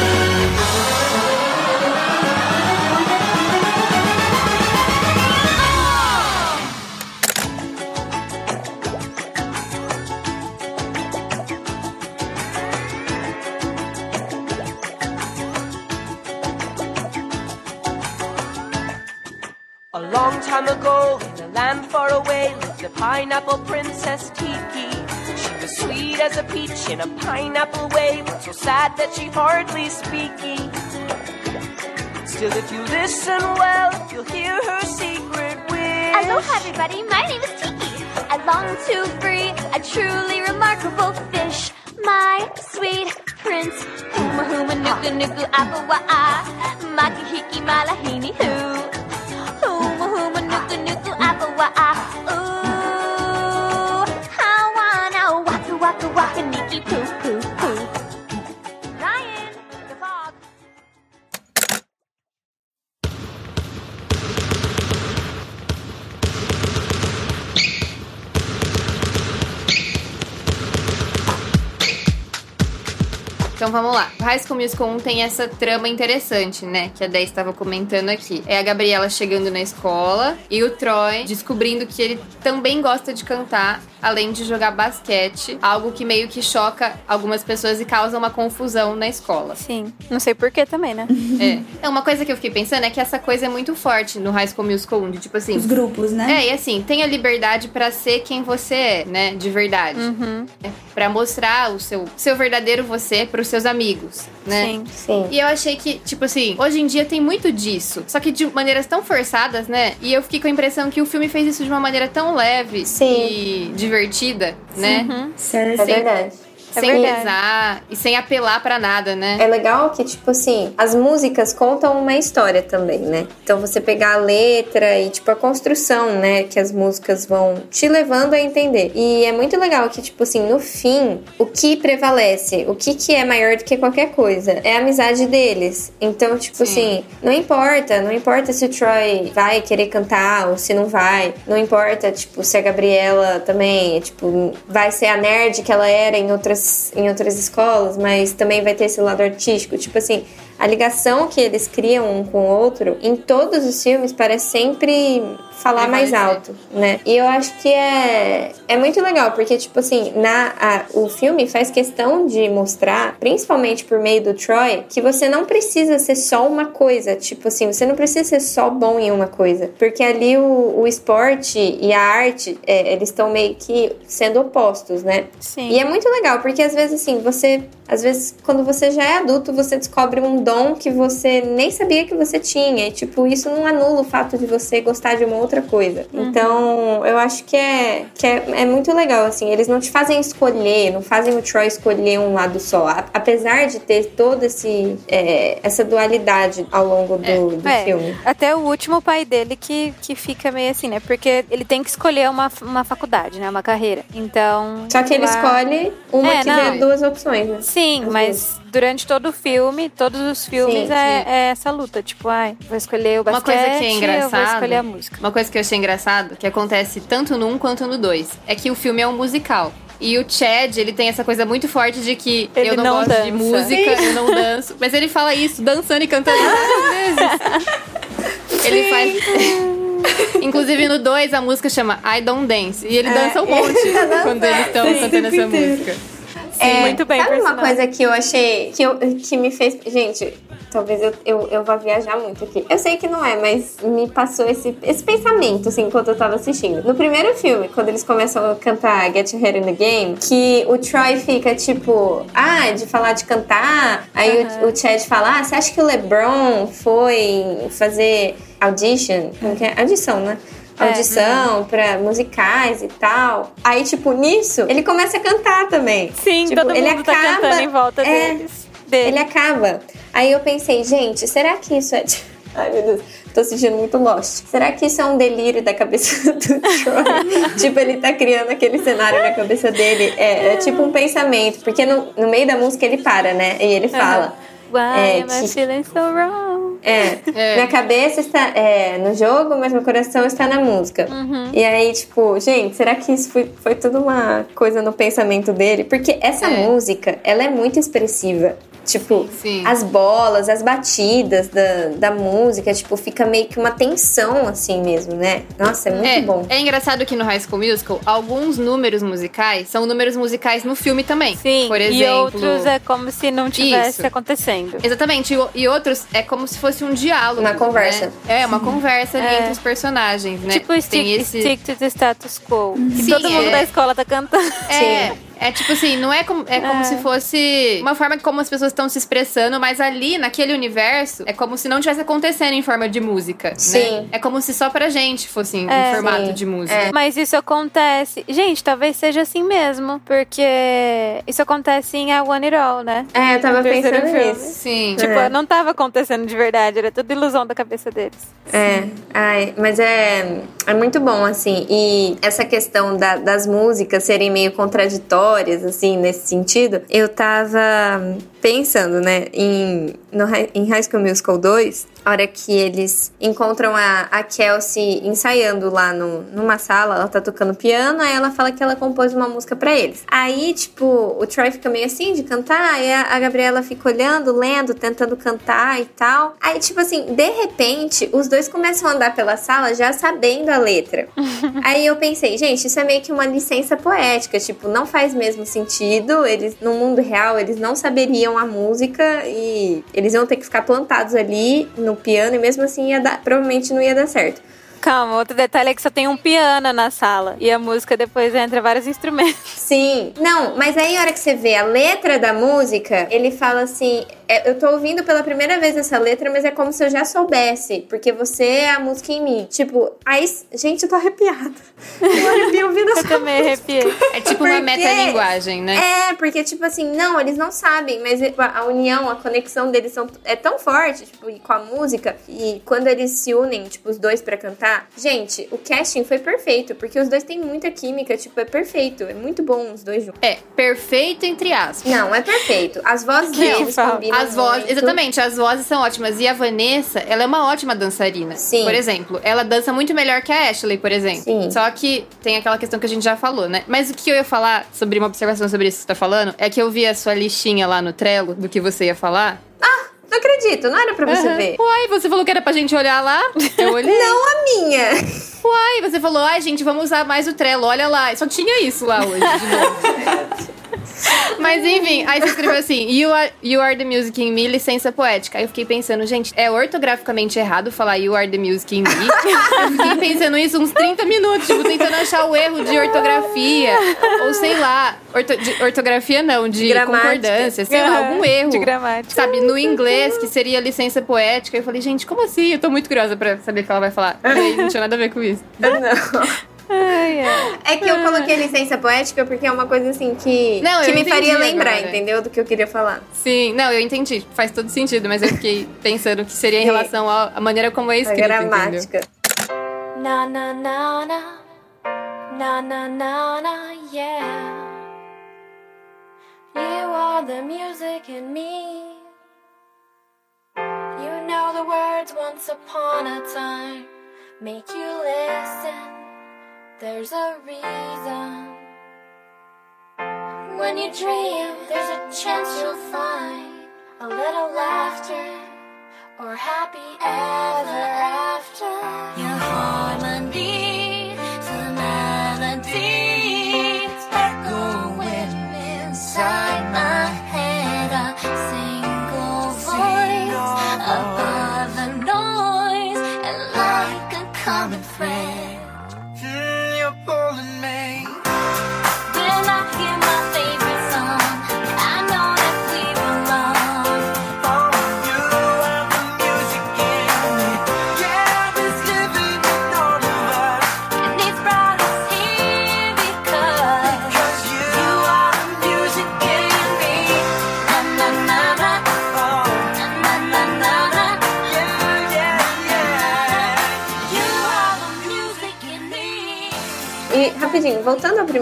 Land far away, lived a pineapple princess Tiki. She was sweet as a peach in a pineapple way, but so sad that she hardly speaky. Still, if you listen well, you'll hear her secret wish. Aloha, everybody. My name is Tiki. I long to free a truly remarkable fish. My sweet prince. Huma huma nuku nuku apawa'a. Ah. Makihiki malahini hu. Então vamos lá. High School Musical 1 tem essa trama interessante, né? Que a 10 estava comentando aqui. É a Gabriela chegando na escola e o Troy descobrindo que ele também gosta de cantar, além de jogar basquete. Algo que meio que choca algumas pessoas e causa uma confusão na escola. Sim. Não sei porquê também, né? É. é. Uma coisa que eu fiquei pensando é que essa coisa é muito forte no High School Musical 1. De tipo assim. Os grupos, né? É, e assim, tenha liberdade pra ser quem você é, né? De verdade. Uhum. É, Pra mostrar o seu, seu verdadeiro você pros seus amigos, né? Sim. Sim. E eu achei que, tipo assim, hoje em dia tem muito disso. Só que de maneiras tão forçadas, né? E eu fiquei com a impressão que o filme fez isso de uma maneira tão leve Sim. e divertida, né? Uhum. Certo. É verdade. É sem verdade. pesar e sem apelar pra nada, né? É legal que, tipo assim, as músicas contam uma história também, né? Então você pegar a letra e, tipo, a construção, né? Que as músicas vão te levando a entender. E é muito legal que, tipo assim, no fim, o que prevalece, o que, que é maior do que qualquer coisa, é a amizade deles. Então, tipo Sim. assim, não importa, não importa se o Troy vai querer cantar ou se não vai. Não importa, tipo, se a Gabriela também, tipo, vai ser a nerd que ela era em outras, em outras escolas, mas também vai ter esse lado artístico. Tipo assim, a ligação que eles criam um com o outro, em todos os filmes, parece sempre falar mais alto, né? E eu acho que é, é muito legal, porque, tipo assim, na, a- o filme faz questão de mostrar, principalmente por meio do Troy, que você não precisa ser só uma coisa. Tipo assim, você não precisa ser só bom em uma coisa. Porque ali o, o esporte e a arte, é, eles estão meio que sendo opostos, né? Sim. E é muito legal, porque às vezes assim, você. Às vezes, quando você já é adulto, você descobre um dom que você nem sabia que você tinha. E, tipo, isso não anula o fato de você gostar de uma outra coisa. Então, eu acho que é, que é, é muito legal, assim. Eles não te fazem escolher, não fazem o Troy escolher um lado só. A- apesar de ter toda é, essa dualidade ao longo do, do É, filme. até o último pai dele que, que fica meio assim, né? Porque ele tem que escolher uma, uma faculdade, né? Uma carreira. Então. Só que ele escolhe uma É, que não. dê duas opções, né? Sim, Às mas durante todo o filme, todos os filmes Sim, é, sim. é essa luta. Tipo, ai, vou escolher o Uma basquete, coisa que é eu vou engraçado- escolher a música. Uma coisa que eu achei engraçado, que acontece tanto no 1 quanto no 2, é que o filme é um musical. E o Chad, ele tem essa coisa muito forte de que Ele eu não, não gosto de dança. música, eu não danço. Mas ele fala isso, dançando e cantando várias vezes. Ele faz. Inclusive no 2 a música chama I Don't Dance. E ele dança um monte quando eles estão Sim, cantando essa inteiro. música. Sim, muito bem, É, Sabe uma coisa que eu achei que, eu, que me fez. Gente, talvez eu, eu, eu vá viajar muito aqui. Eu sei que não é, mas me passou esse, esse pensamento, assim, enquanto eu tava assistindo. No primeiro filme, quando eles começam a cantar Get Your Head in the Game, que o Troy fica tipo, ah, de falar de cantar, aí o, o Chad fala, ah, você acha que o LeBron foi fazer audition? Como que é? Audição, né? Audição pra musicais e tal. Aí, tipo, nisso, ele começa a cantar também. Sim, Tipo, todo ele mundo tá acaba- cantando em volta é, deles. Dele. Ele acaba. Aí eu pensei, gente, será que isso é. Ai, meu Deus, tô sentindo muito Lost. Será que isso é um delírio da cabeça do Troy? tipo, ele tá criando aquele cenário na cabeça dele. É, é tipo um pensamento. Porque no, no meio da música ele para, né? E ele fala. Why É, am I que- feeling so wrong? É, É. minha cabeça está é, no jogo, mas meu coração está na música. Uhum. E aí, tipo, gente, será que isso foi, foi tudo uma coisa no pensamento dele? Porque essa É. música, ela é muito expressiva. Tipo, Sim. as bolas, as batidas da, da música, tipo, fica meio que uma tensão, assim mesmo, né? Nossa, é muito É, bom. é engraçado que no High School Musical, alguns números musicais são números musicais no filme também. Sim, Por exemplo. e outros é como se não tivesse Isso. acontecendo. Exatamente, e e outros é como se fosse um diálogo. Uma conversa. né? É, uma conversa É. entre os personagens, né? Tipo stick, Tem esse... stick to the status quo. Que Sim, todo mundo é. da escola tá cantando. É, é tipo assim, não é como, é como se fosse uma forma como as pessoas estão se expressando, mas ali, naquele universo, é como se não tivesse acontecendo em forma de música, Sim. né? É como se só pra gente fosse em É. formato Sim. de música. É. Mas isso acontece. Gente, talvez seja assim mesmo. Porque isso acontece em I Want It All, né? É, eu tava pensando filme. nisso. Sim. Tipo, É. não tava acontecendo de verdade, era tudo ilusão da cabeça deles. É, ai, mas é, é muito bom, assim. E essa questão da- das músicas serem meio contraditórias, assim, nesse sentido, eu tava pensando, né, em, no, em High School Musical 2, a hora que eles encontram a, a Kelsey ensaiando lá no, numa sala, ela tá tocando piano, aí ela fala que ela compôs uma música pra eles. Aí, tipo, o Troy fica meio assim de cantar, aí a, a Gabriela fica olhando, lendo, tentando cantar e tal. Aí, tipo assim, de repente, os dois começam a andar pela sala já sabendo a letra. aí eu pensei, gente, isso é meio que uma licença poética, tipo, não faz mesmo sentido, eles, no mundo real, eles não saberiam a música e eles iam ter que ficar plantados ali no piano e mesmo assim ia dar, provavelmente não ia dar certo. Calma, outro detalhe é que só tem um piano na sala. E a música depois entra vários instrumentos. Sim. Não, mas aí a hora que você vê a letra da música, ele fala assim: é, eu tô ouvindo pela primeira vez essa letra, mas é como se eu já soubesse, porque você é a música em mim. Tipo, aí, gente, eu tô arrepiada. Eu arrepio ouvindo essa Eu também arrepiei. É tipo uma Porque- metalinguagem, né? É, porque, tipo assim, não, eles não sabem, mas a união, a conexão deles são, é tão forte, tipo, e com a música, e quando eles se unem, tipo, os dois pra cantar, gente, o casting foi perfeito, porque os dois têm muita química, tipo, é perfeito, é muito bom os dois juntos. É, perfeito entre aspas. Não, é perfeito. As vozes deles combinam As vozes, exatamente, as vozes são ótimas. E a Vanessa, ela é uma ótima dançarina. Sim. Por exemplo, ela dança muito melhor que a Ashley, por exemplo. Sim. Só que tem aquela questão que a gente já falou, né? Mas o que eu ia falar sobre uma observação sobre isso que você tá falando é que eu vi a sua listinha lá no Trello do que você ia falar. Não acredito, não era pra você Aham. ver. Uai, você falou que era pra gente olhar lá? Eu olhei. Não a minha. Uai, você falou, ai, gente, vamos usar mais o Trello, olha lá. Só tinha isso lá hoje, de novo. Mas enfim, aí você escreveu assim: you are, you are the music in me, licença poética. Aí eu fiquei pensando, gente, é ortograficamente errado falar You are the music in me? eu fiquei pensando isso uns 30 minutos, tipo, tentando achar o erro de ortografia. Ou sei lá, orto- de ortografia não, de Gramática. concordância, sei lá, algum erro. De gramática. Sabe, no inglês, que seria licença poética. Eu falei, gente, como assim? Eu tô muito curiosa pra saber o que ela vai falar. Aí, não tinha nada a ver com isso. Não. Ai, ai. É que eu coloquei licença poética porque é uma coisa assim que, Não, que me faria lembrar, agora. entendeu? Do que eu queria falar. Sim, não, eu entendi. Faz todo sentido, mas eu fiquei pensando que seria em É. relação à maneira como é A escrito, entendeu? gramática. Na na na na. Na na na na, yeah. You are the music in me. You know the words once upon a time. Make you listen. There's a reason. When you dream, there's a chance you'll find a little laughter or happy ever after. Your harmony,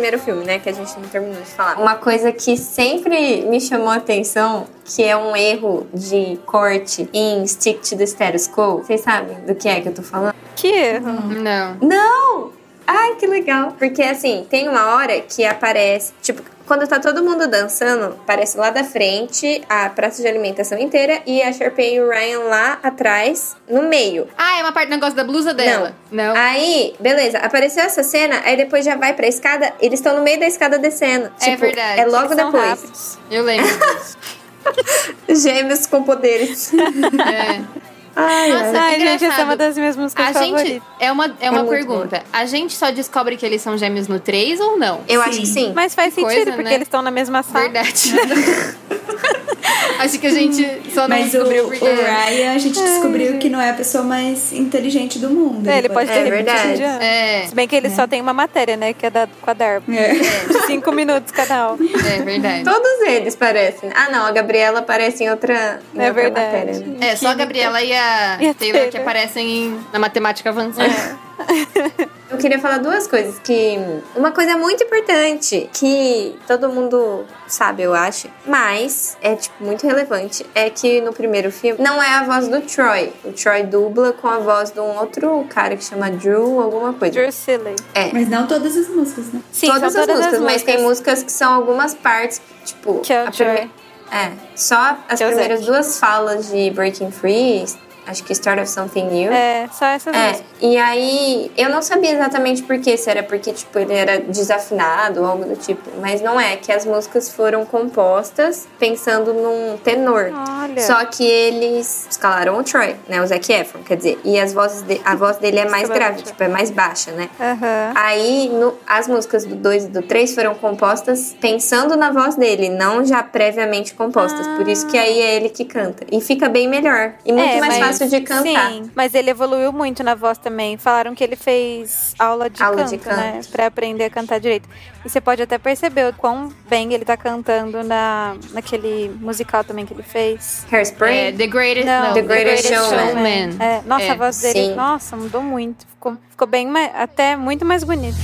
primeiro filme, né, que a gente não terminou de falar. Uma coisa que sempre me chamou a atenção, que é um erro de corte em Stick to the Status Quo. Vocês sabem do que é que eu tô falando? Que erro. Não. Não! Ai, que legal! Porque assim, tem uma hora que aparece, tipo, quando tá todo mundo dançando, aparece lá da frente a praça de alimentação inteira e a Sharpay e o Ryan lá atrás, no meio. Ah, é uma parte do negócio da blusa dela. Não. Aí, beleza, apareceu essa cena, aí depois já vai pra escada, eles estão no meio da escada descendo. É Tipo, verdade. É logo depois. rápidos. Eu lembro disso. Gêmeos com poderes. É. Ai, Nossa, ai. Ai, gente, essa é uma das minhas músicas A gente. favoritas. É uma, é uma muito pergunta. A gente só descobre que eles são gêmeos no 3 ou não? Eu Sim. acho que sim. Mas faz Que sentido, coisa, porque né? eles estão na mesma sala. Verdade. Acho que a gente só não Mas o, descobriu o porque. Ryan, a gente descobriu que não é a pessoa mais inteligente do mundo. É, ele pode ter É repetido verdade. É, Se bem que ele só tem uma matéria, né? Que é da, com a Darby. É. De cinco minutos cada um. é verdade. Todos eles parecem. Ah, não, a Gabriela aparece em outra, em É outra verdade. matéria. né? É, só a Gabriela e a E a Taylor que Taylor. aparecem em- na matemática avançada. Eu queria falar duas coisas. Que uma coisa muito importante que todo mundo sabe, eu acho, mas é tipo muito relevante é que no primeiro filme não é a voz do Troy. O Troy dubla com a voz de um outro cara que chama Drew alguma coisa. Drew Silly. É. Mas não todas as músicas, né? Sim, todas, são as todas músicas, as mas tem músicas que são algumas partes, tipo, Que é o a prime- Troy. É, só as Que é primeiras duas falas de Breaking Free, acho que Start of Something New. É, só essas É, e aí eu não sabia exatamente por quê, se era porque tipo ele era desafinado ou algo do tipo, mas não é, que as músicas foram compostas pensando num tenor. Olha. Só que eles escalaram o Troy, né, o Zac Efron, quer dizer, e as vozes de- a voz dele é mais grave, tipo, é mais baixa, né? Aham. Aí, no- as músicas do 2 e do 3 foram compostas pensando na voz dele, não já previamente compostas. Por isso que aí é ele que canta. E fica bem melhor. E muito É, mais mas- fácil de cantar. Sim, mas ele evoluiu muito na voz também. Falaram que ele fez aula de, Aula canto, de canto. né? Pra aprender a cantar direito. E você pode até perceber o quão bem ele tá cantando na, naquele musical também que ele fez. Hairspray? É, The Greatest, Não, não, The Greatest Showman. É, nossa, É, a voz dele, sim. nossa, mudou muito. Ficou, ficou bem, até muito mais bonito.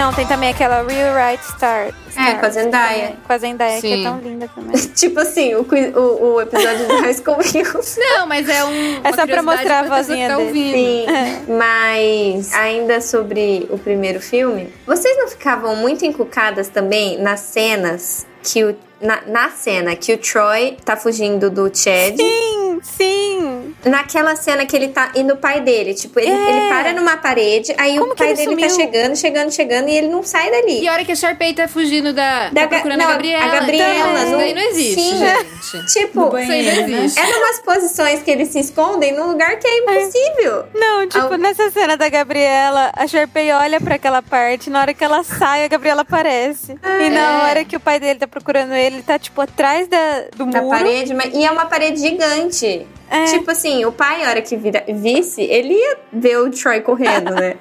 Não, tem também aquela Real Right Star. É, com a Zendaya. Com a Zendaya, que é tão linda também. tipo assim, o, o, o episódio de High School Musical. Não, mas é um. É só pra mostrar a vozinha tá dele. ouvindo. Sim, mas ainda sobre o primeiro filme, vocês não ficavam muito encucadas também nas cenas que o. Na, na cena que o Troy tá fugindo do Chad. Sim, sim. Naquela cena que ele tá indo o pai dele. Tipo, ele, É. ele para numa parede, aí Como o pai ele dele tá sumiu? chegando, chegando, chegando, e ele não sai dali. E a hora que a Sharpay tá fugindo da. Da tá procurando não, a a Gabriela. Gabriela, Então, isso não- daí não existe, Sim. gente. Tipo, Isso aí banheiro, não né? existe. é numas posições que eles se escondem num lugar que é impossível. Não, tipo, Al- nessa cena da Gabriela, a Sharpay olha pra aquela parte, na hora que ela sai, a Gabriela aparece. E na É. hora que o pai dele tá procurando ele, ele tá, tipo, atrás da, do Da muro. parede, mas, e é uma parede gigante. É. Tipo assim, o pai, a hora que vira, visse, ele ia ver o Troy correndo, né?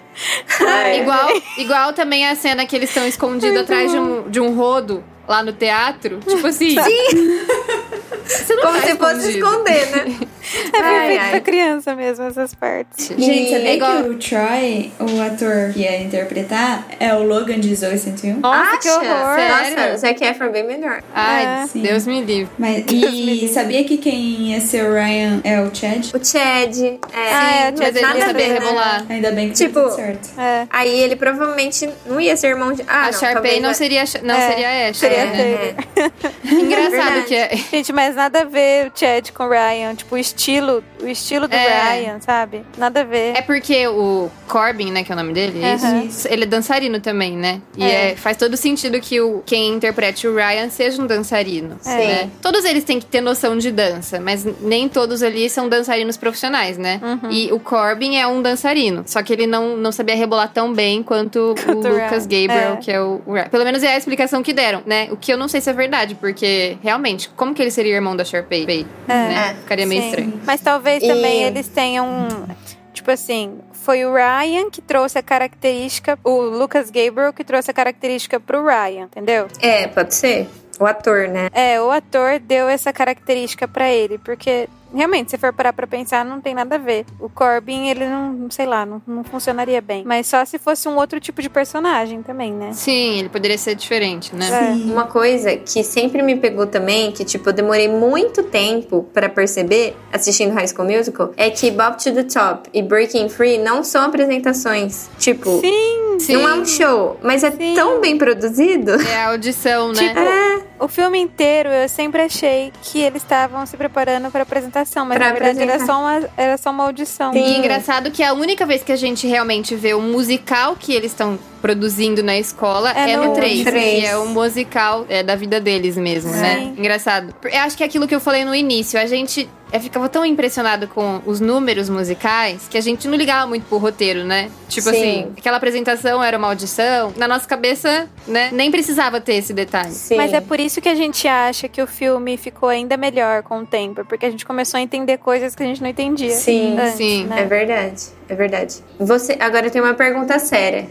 Ai. Igual, igual também a cena que eles estão escondidos atrás de um, de um rodo lá no teatro. Tipo assim. Não Como tá se fosse esconder, né? É perfeito ai. pra criança mesmo, essas partes. Gente, E- sabia igual- que o Troy, o ator que ia interpretar, é o Logan de Zoe 101? Nossa, que horror. Sério? Nossa, o Zac Efron bem melhor. Ai, É. Sim. Deus me livre. Mas, e sabia que quem ia ser o Ryan é o Chad? O Chad, é. Ah, é, o Mas Chad ele não nada a sabia ver, né? rebolar. Ainda bem que Tipo, tudo certo. É. Aí ele provavelmente não ia ser irmão de. Ah, a não, Sharpay não é- seria, não É, seria a Ash. seria né? Taylor. É. Engraçado Verdade. que é. Gente, mas nada a ver o Chad com o Ryan. Tipo, o estilo, o estilo do É. Ryan, sabe? Nada a ver. É porque o Corbin, né, que é o nome dele, é Aham. isso? ele é dançarino também, né? E É. é, faz todo sentido que o, quem interprete o Ryan seja um dançarino. Sim. né? Todos eles têm que ter noção de dança, mas nem todos ali são dançarinos profissionais, né? Uhum. E o Corbin é um dançarino, só que ele não, não sabia rebolar tão bem quanto o o Lucas. Gabriel, É. que é o, o Ryan. Pelo menos é a explicação que deram, né? O que eu não sei se é verdade, porque realmente, como que ele seria irmão da Sharpay? Né? É. Ficaria meio Sim. estranho. Mas talvez E- também eles tenham. Tipo assim, foi o Ryan que trouxe a característica. O Lucas Gabriel que trouxe a característica pro Ryan, entendeu? É, pode ser. O ator, né? É, o ator deu essa característica pra ele, porque realmente, se for parar pra pensar, não tem nada a ver. O Corbin, ele não, sei lá, não, não funcionaria bem. Mas só se fosse um outro tipo de personagem também, né? Sim, ele poderia ser diferente, né? É. Uma coisa que sempre me pegou também, que tipo, eu demorei muito tempo pra perceber assistindo High School Musical, é que Bob to the Top e Breaking Free não são apresentações. Tipo, Sim, não é um show, mas é Sim. tão bem produzido. É a audição, né? Tipo, o filme inteiro eu sempre achei que eles estavam se preparando pra apresentação, mas Pra na verdade era só, uma, era só uma audição. E engraçado que a única vez que a gente realmente vê o musical que eles estão produzindo na escola É é, no no 3, três. que é o musical é, da vida deles mesmo, né? Sim. Engraçado. Eu acho que é aquilo que eu falei no início, a gente eu ficava tão impressionado com os números musicais que a gente não ligava muito pro roteiro, né? Tipo Sim. assim, aquela apresentação era uma audição, na nossa cabeça, né, nem precisava ter esse detalhe. Sim. Mas é por isso que a gente acha que o filme ficou ainda melhor com o tempo, porque a gente começou a entender coisas que a gente não entendia. Sim. antes, Sim. né? É verdade, é verdade. Você, agora eu tenho uma pergunta séria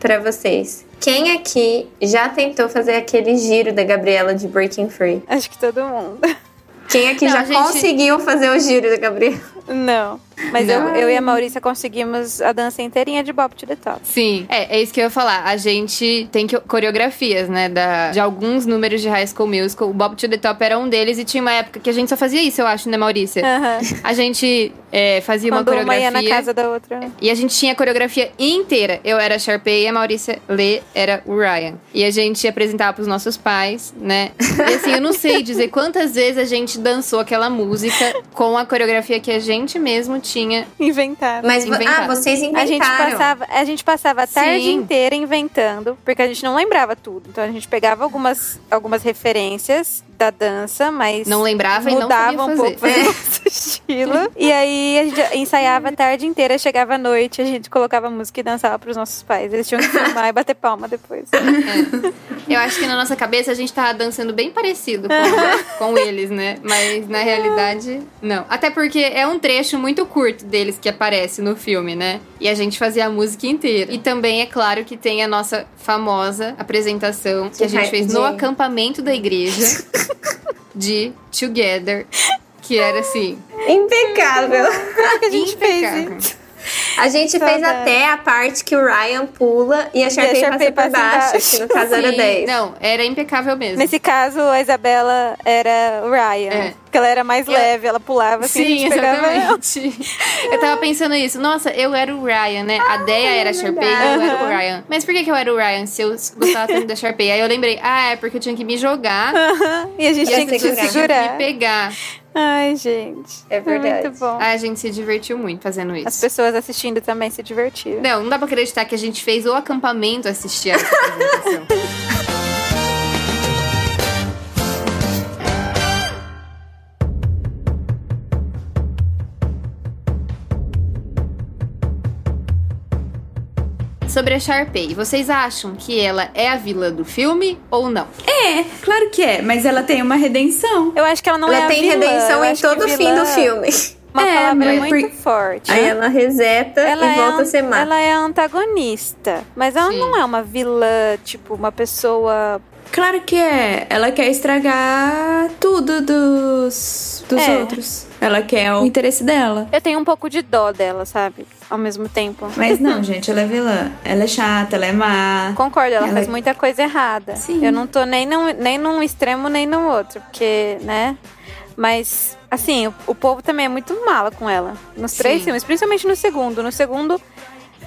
pra vocês. Quem aqui já tentou fazer aquele giro da Gabriela de Breaking Free? Acho que todo mundo. Quem aqui Não, já gente- conseguiu fazer o giro da Gabriela? Não. Mas Não. Eu, eu e a Maurícia conseguimos a dança inteirinha de Bob to the Top. Sim, é, é isso que eu ia falar. A gente tem que- coreografias, né, da, de alguns números de High School Musical. O Bob to the Top era um deles e tinha uma época que a gente só fazia isso, eu acho, né, Maurícia? Aham. A gente é, fazia uma Quando uma coreografia. ia na casa da outra. né? E a gente tinha a coreografia inteira. Eu era a Sharpay e a Maurícia Lê era o Ryan. E a gente apresentava pros nossos pais, né? E assim, eu não sei dizer quantas vezes a gente dançou aquela música com a coreografia que a gente mesmo tinha. Inventaram. Mas ah, Inventaram. vocês A inventaram. gente, passava, a gente passava a tarde Sim. inteira inventando, porque a gente não lembrava tudo. Então a gente pegava algumas, algumas referências da dança, mas Não lembrava e não mudava um pouco fazer nosso estilo. E aí a gente ensaiava a tarde inteira, chegava à noite, a gente colocava música e dançava pros nossos pais. Eles tinham que filmar e bater palma depois. Eu acho que na nossa cabeça a gente tava dançando bem parecido com, com eles, né? Mas na realidade, não. Até porque é um trecho muito curto deles que aparece no filme, né? E a gente fazia a música inteira. E também é claro que tem a nossa famosa apresentação que a gente fez no acampamento da igreja de Together. Que era assim. Impecável. a gente fez impecável. A gente fez até a parte que o Ryan pula e a Sharpay, Sharpay passa por passa baixo, que no caso era Sim, 10. Não, era impecável mesmo. Nesse caso, a Isabela era o Ryan. É. Porque ela era mais Eu- leve, ela pulava assim, a Sim, exatamente. eu tava pensando isso. Nossa, eu era o Ryan, né? A Deia era a Sharpay e eu era o Ryan. Mas por que, que eu era o Ryan se eu gostava tanto da Sharpay? Aí eu lembrei, ah, é porque eu tinha que me jogar E a gente E tinha que se segurar. segurar. e pegar. Ai, gente. É verdade. Muito bom. Aí a gente se divertiu muito fazendo isso. As pessoas assistindo também se divertiram. Não, não dá pra acreditar que a gente fez o acampamento assistir a essa apresentação. Sobre a Sharpay, vocês acham que ela é a vilã do filme ou não? É, claro que é, mas ela tem uma redenção. Eu acho que ela não é Ela a tem vilã, redenção eu em acho que todo o fim do filme. Uma É, palavra muito por- forte. Aí ela reseta Ela e é volta an- a ser má. Ela é a antagonista. Mas ela Sim. não é uma vilã, tipo, uma pessoa. Claro que é. Ela quer estragar tudo dos, dos É. outros. Ela quer o interesse dela. Eu tenho um pouco de dó dela, sabe? Ao mesmo tempo. Mas não, gente, ela é vilã. Ela é chata, ela é má. Concordo, ela, Ela- faz muita coisa errada. Sim. Eu não tô nem num, nem num extremo nem no outro, porque, né? Mas, assim, o, o povo também é muito mala com ela. Nos três Sim. filmes, principalmente no segundo. No segundo,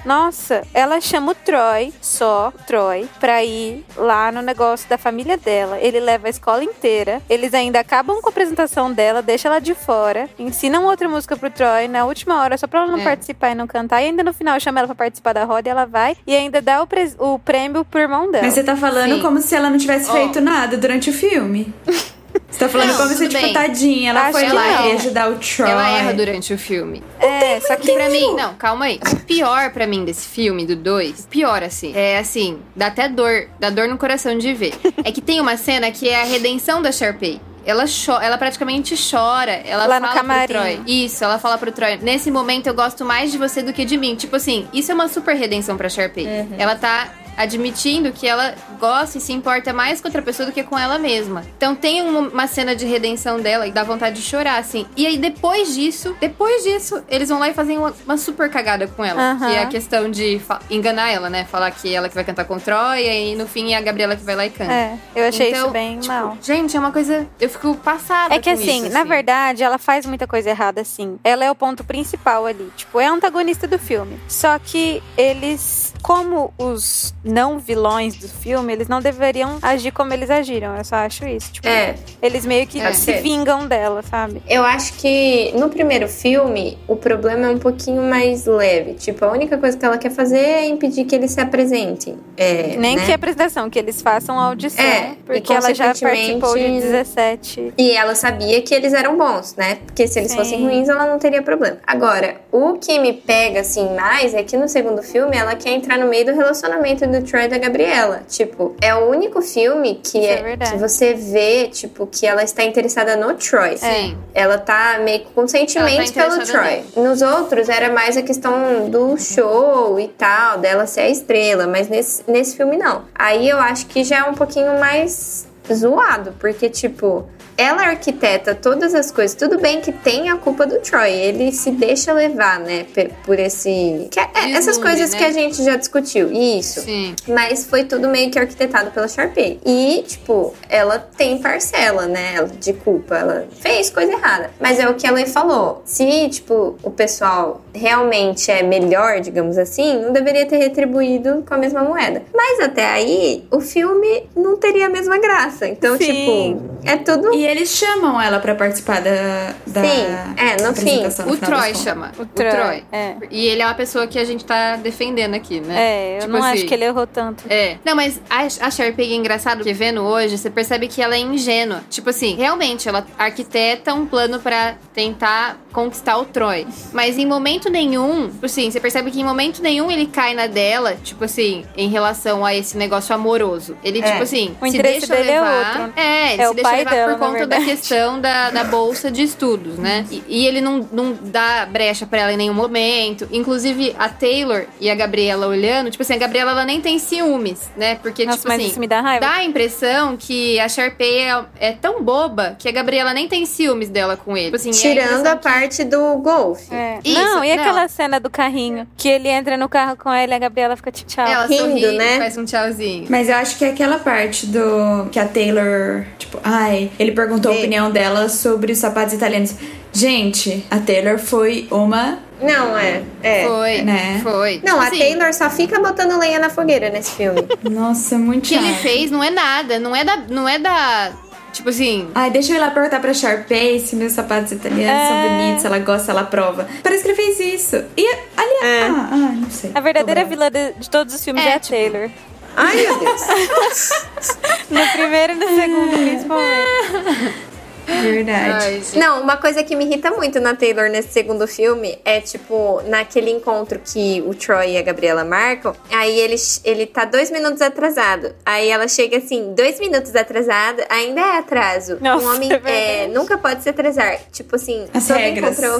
Nossa, ela chama o Troy, só o Troy, pra ir lá no negócio da família dela. Ele leva a escola inteira. Eles ainda acabam com a apresentação dela, deixa ela de fora, ensinam outra música pro Troy na última hora, só pra ela não É. participar e não cantar. E ainda no final chama ela pra participar da roda e ela vai. E ainda dá o, o prêmio pro irmão dela. Mas você tá falando Sim. como se ela não tivesse Ó. feito nada durante o filme. Você tá falando Não, como se, tipo, bem. tadinha, ela Acho foi lá não. e ajudar o Troy. Ela erra durante o filme. É, só que pra mim, não, calma aí. O pior pra mim desse filme, do 2, pior assim, é assim, dá até dor, dá dor no coração de ver. É que tem uma cena que é a redenção da Sharpay. Ela, cho ela praticamente chora. Ela Lá no fala camarim. pro Troy. Isso, ela fala pro Troy. Nesse momento eu gosto mais de você do que de mim. Tipo assim, isso é uma super redenção pra Sharpay. Ela tá admitindo que ela gosta e se importa mais com outra pessoa do que com ela mesma. Então tem uma, cena de redenção dela e dá vontade de chorar, assim. E aí depois disso, depois disso, eles vão lá e fazem uma, uma super cagada com ela. Que é a questão de enganar ela, né? Falar que ela que vai cantar com Troy e no fim é a Gabriela que vai lá e canta. É, eu achei Então, isso bem tipo, mal. Gente, é uma coisa. Eu fico passada. É que assim, isso, na verdade, ela faz muita coisa errada, assim. Ela é o ponto principal ali. Tipo, é a antagonista do filme. Só que eles, como os não vilões do filme, eles não deveriam agir como eles agiram. Eu só acho isso. Tipo, É. eles meio que É. se vingam dela, sabe? Eu acho que no primeiro filme o problema é um pouquinho mais leve. Tipo, a única coisa que ela quer fazer é impedir que eles se apresentem. É, Nem né? que a apresentação, que eles façam a audição. É, e porque ela já participou de 17. E ela sabia que eles eram bons, né? Porque se eles Sim. fossem ruins, ela não teria problema. Agora, o que me pega, assim, mais é que no segundo filme ela quer entrar no meio do relacionamento do Troy e da Gabriela. Tipo, é o único filme que, é é, que você vê, tipo, que ela está interessada no Troy. Sim. Ela tá meio que com sentimentos Ela tá pelo Troy. Nos outros era mais a questão do show e tal, dela ser a estrela, mas nesse, nesse filme não. Aí eu acho que já é um pouquinho mais zoado, porque, tipo, ela arquiteta todas as coisas. Tudo bem que tem a culpa do Troy, ele se deixa levar, né, por esse. que é- é, essas coisas né? que a gente já discutiu. Isso. Sim. Mas foi tudo meio que arquitetado pela Sharpay. E, tipo, ela tem parcela, né, de culpa. Ela fez coisa errada. Mas é o que ela falou. Se, tipo, o pessoal realmente é melhor, digamos assim, não deveria ter retribuído com a mesma moeda. Mas até aí, o filme não teria a mesma graça. Então, Sim. tipo, é tudo. E eles chamam ela pra participar da, da Sim, é, no apresentação, no O Troy chama. O O Troy, Troy. é. E ele é uma pessoa que a gente tá defendendo aqui, né? É, eu Tipo não acho assim, que ele errou tanto. É. Não, mas a, a Sharpay é engraçado porque vendo hoje, você percebe que ela é ingênua. Tipo assim, realmente, ela arquiteta um plano pra tentar conquistar o Troy. Mas em momento nenhum, tipo assim, você percebe que em momento nenhum ele cai na dela, tipo assim, em relação a esse negócio amoroso. Ele, É. tipo assim, O se deixa dele é levar. outro. É, ele É se o deixa pai levar dela, por na conta da questão da, da bolsa de estudos, né? E, e ele não, não dá brecha pra ela em nenhum momento. Inclusive, a Taylor e a Gabriela olhando, tipo assim, a Gabriela ela nem tem ciúmes, né? Porque, Nossa, tipo mas assim. isso me dá raiva. Dá a impressão que a Sharpay é, é tão boba que a Gabriela nem tem ciúmes dela com ele. Tipo assim, é Tirando a impressão que- parte do golfe. É. Isso, não, e não. aquela cena do carrinho? Que ele entra no carro com ela e a Gabriela fica tipo, tchau. Ela rindo, sorri, né? faz um tchauzinho. Mas eu acho que é aquela parte do. que a Taylor. Tipo, ai, ele perguntou a Sim. opinião dela sobre os sapatos italianos. Gente, a Taylor foi uma. Não, é. É. Foi, né? foi. Não, Tipo a assim, Taylor só fica botando lenha na fogueira nesse filme. Nossa, muito O que ele fez não é nada, não é da. Não é da. Tipo assim. Ai, deixa eu ir lá perguntar pra Sharpay se meus sapatos italianos são É. bonitos, se ela gosta, ela prova. Parece que ele fez isso. E, aliás, É. ah, ah, não sei. A verdadeira vilã de, de todos os filmes é, É, a tipo- Taylor. Ai, meu Deus. No primeiro e no segundo, principalmente. Verdade. Ai. Não, uma coisa que me irrita muito na Taylor nesse segundo filme é, tipo, naquele encontro que o Troy e a Gabriela marcam, aí ele, ele tá dois minutos atrasado. Aí ela chega assim, dois minutos atrasado, ainda é atraso. Nossa, um homem é é, nunca pode se atrasar. Tipo assim, As todo regras. encontro é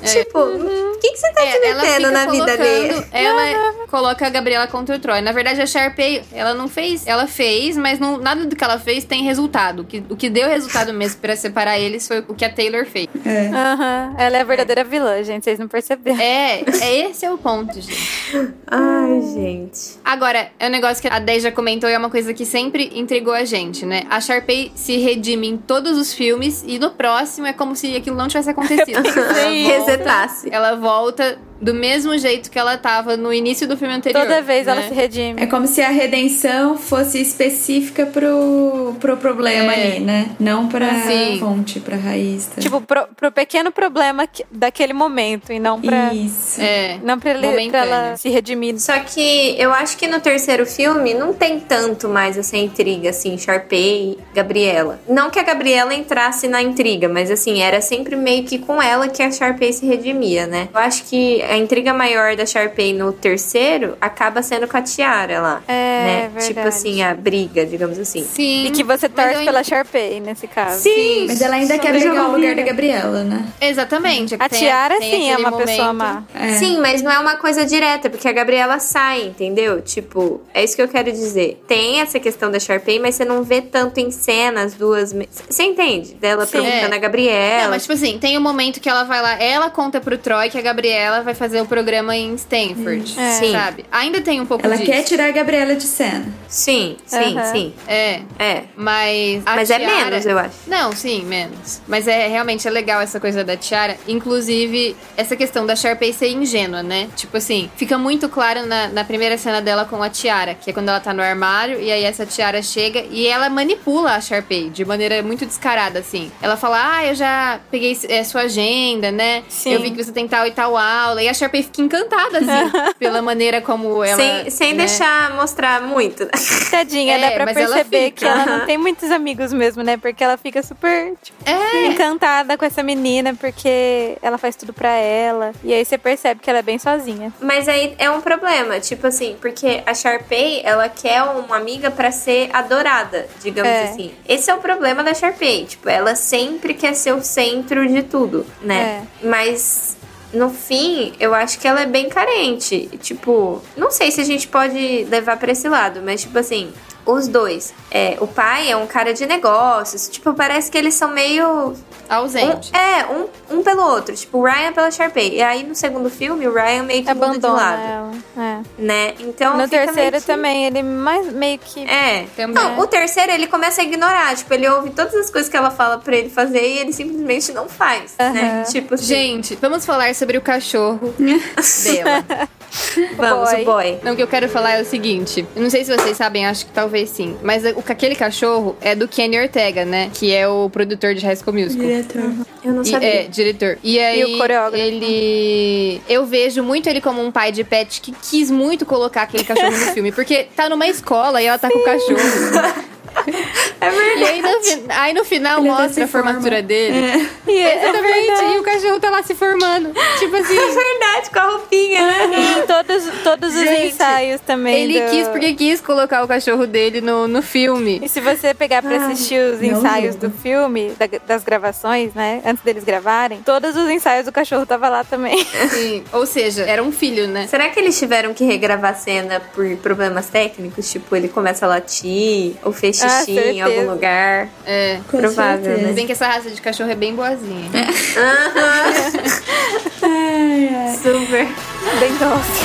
oficial. Tipo, o que, que você tá se É, ela metendo na vida dele? ela coloca a Gabriela contra o Troy. Na verdade, a Sharpay, ela não fez, ela fez, mas não, nada do que ela fez tem resultado. O que, o que deu resultado mesmo pra separar eles foi o que a Taylor fez. É. Aham. Ela é a verdadeira vilã, gente. Vocês não perceberam. É, é esse é o ponto, gente. Ai, gente. Agora, é um negócio que a Dei já comentou e é uma coisa que sempre intrigou a gente, né? A Sharpay se redime em todos os filmes e no próximo é como se aquilo não tivesse acontecido. Sim, resetasse. ela volta do mesmo jeito que ela tava no início do filme anterior. Toda vez ela né? se redime. É como se a redenção fosse específica pro, pro problema É. ali, né? Não pra Sim. fonte, pra raiz. Tá? Tipo, pro, pro pequeno problema que- daquele momento e não pra. Isso. É. Não pra, ele, pra ela se redimir. Só que eu acho que no terceiro filme não tem tanto mais essa intriga, assim, Sharpay e Gabriela. Não que a Gabriela entrasse na intriga, mas assim, era sempre meio que com ela que a Sharpay se redimia, né? Eu acho que a intriga maior da Sharpay no terceiro acaba sendo com a Tiara lá. É, né? verdade. Tipo assim, a briga, digamos assim. Sim. E que você torce pela Sharpay, nesse caso. Sim! Mas ela ainda quer Deixa eu pegar o lugar da Gabriela, né? Exatamente. A Tem- Tiara, tem sim, é uma pessoa momento- má. É. Sim, mas não é uma coisa direta, porque a Gabriela sai, entendeu? Tipo, é isso que eu quero dizer. Tem essa questão da Sharpay, mas você não vê tanto em cena as duas. Você entende? Dela Sim. provocando É. a Gabriela. Não, mas tipo assim, tem um momento que ela vai lá, ela conta pro Troy que a Gabriela vai fazer o programa em Stanford. É. Sim. Sabe? Ainda tem um pouco Ela disso. quer tirar a Gabriela de cena. Sim, sim, Aham. sim. É. É. Mas. a Mas é Tiara- menos, eu acho. Não, sim, menos. Mas é realmente é legal essa coisa da Tiara. Inclusive, essa questão da Sharpay ser ingênua, né? Tipo assim, fica muito claro na, na primeira cena dela com a Tiara, que é quando ela tá no armário, e aí essa Tiara chega e ela manipula a Sharpay de maneira muito descarada, assim. Ela fala: Ah, eu já peguei é, sua agenda, né? Sim. Eu vi que você tem tal e tal aula. E a Sharpay fica encantada, assim, pela maneira como ela. sem sem né? deixar mostrar muito. Tadinha, É, dá pra ela perceber fica. que ela não tem muitos amigos mesmo, né? Porque ela fica super tipo, É. encantada com essa menina, porque ela faz tudo pra ela. E aí você percebe que ela é bem sozinha. Mas aí é um problema, tipo assim, porque a Sharpay, ela quer uma amiga pra ser adorada, digamos É. assim. Esse é o problema da Sharpay, tipo, ela sempre quer ser o centro de tudo, né? Mas no fim, eu acho que ela é bem carente. Tipo, não sei se a gente pode levar pra esse lado, mas tipo assim, os dois. É, o pai é um cara de negócios, tipo, parece que eles são meio Ausente. um- é, um, um pelo outro. Tipo, o Ryan pela Sharpay. E aí, no segundo filme, o Ryan meio que muda de Abandona lado. ela. É. Né? Então, No terceiro que- também, ele mais meio que. É. Também. Não, o terceiro ele começa a ignorar. Tipo, ele ouve todas as coisas que ela fala pra ele fazer e ele simplesmente não faz. Né? Tipo assim, Gente, vamos falar sobre o cachorro dela. vamos, boy. o boy. Não, o que eu quero falar é o seguinte. Eu não sei se vocês sabem, acho que talvez sim. Mas o, aquele cachorro é do Kenny Ortega, né? Que é o produtor de High School Musical. Diretor. Eu não E- sabia. é, diretor. E aí, o coreógrafo. ele... Eu vejo muito ele como um pai de pet que quis muito colocar aquele cachorro no filme. Porque tá numa escola e ela tá com o cachorro. É verdade. E aí no, aí no final Ele mostra a se forma. formatura dele. E é Exatamente. e o cachorro tá lá se formando. Tipo assim... É verdade, com a roupinha, né? E todos, todos os Gente, ensaios também. Ele do- quis porque quis colocar o cachorro dele no, no filme. E se você pegar pra assistir os ensaios do filme, da- das gravações, né? Antes deles gravarem, todos os ensaios do cachorro tava lá também. Sim. Ou seja, era um filho, né? Será que eles tiveram que regravar a cena por problemas técnicos? Tipo, ele começa a latir ou Ah, xixi em algum lugar? É. Com Provável, certeza. né? Bem que essa raça de cachorro é bem boazinha. Ai, ai. Super. Bem doce.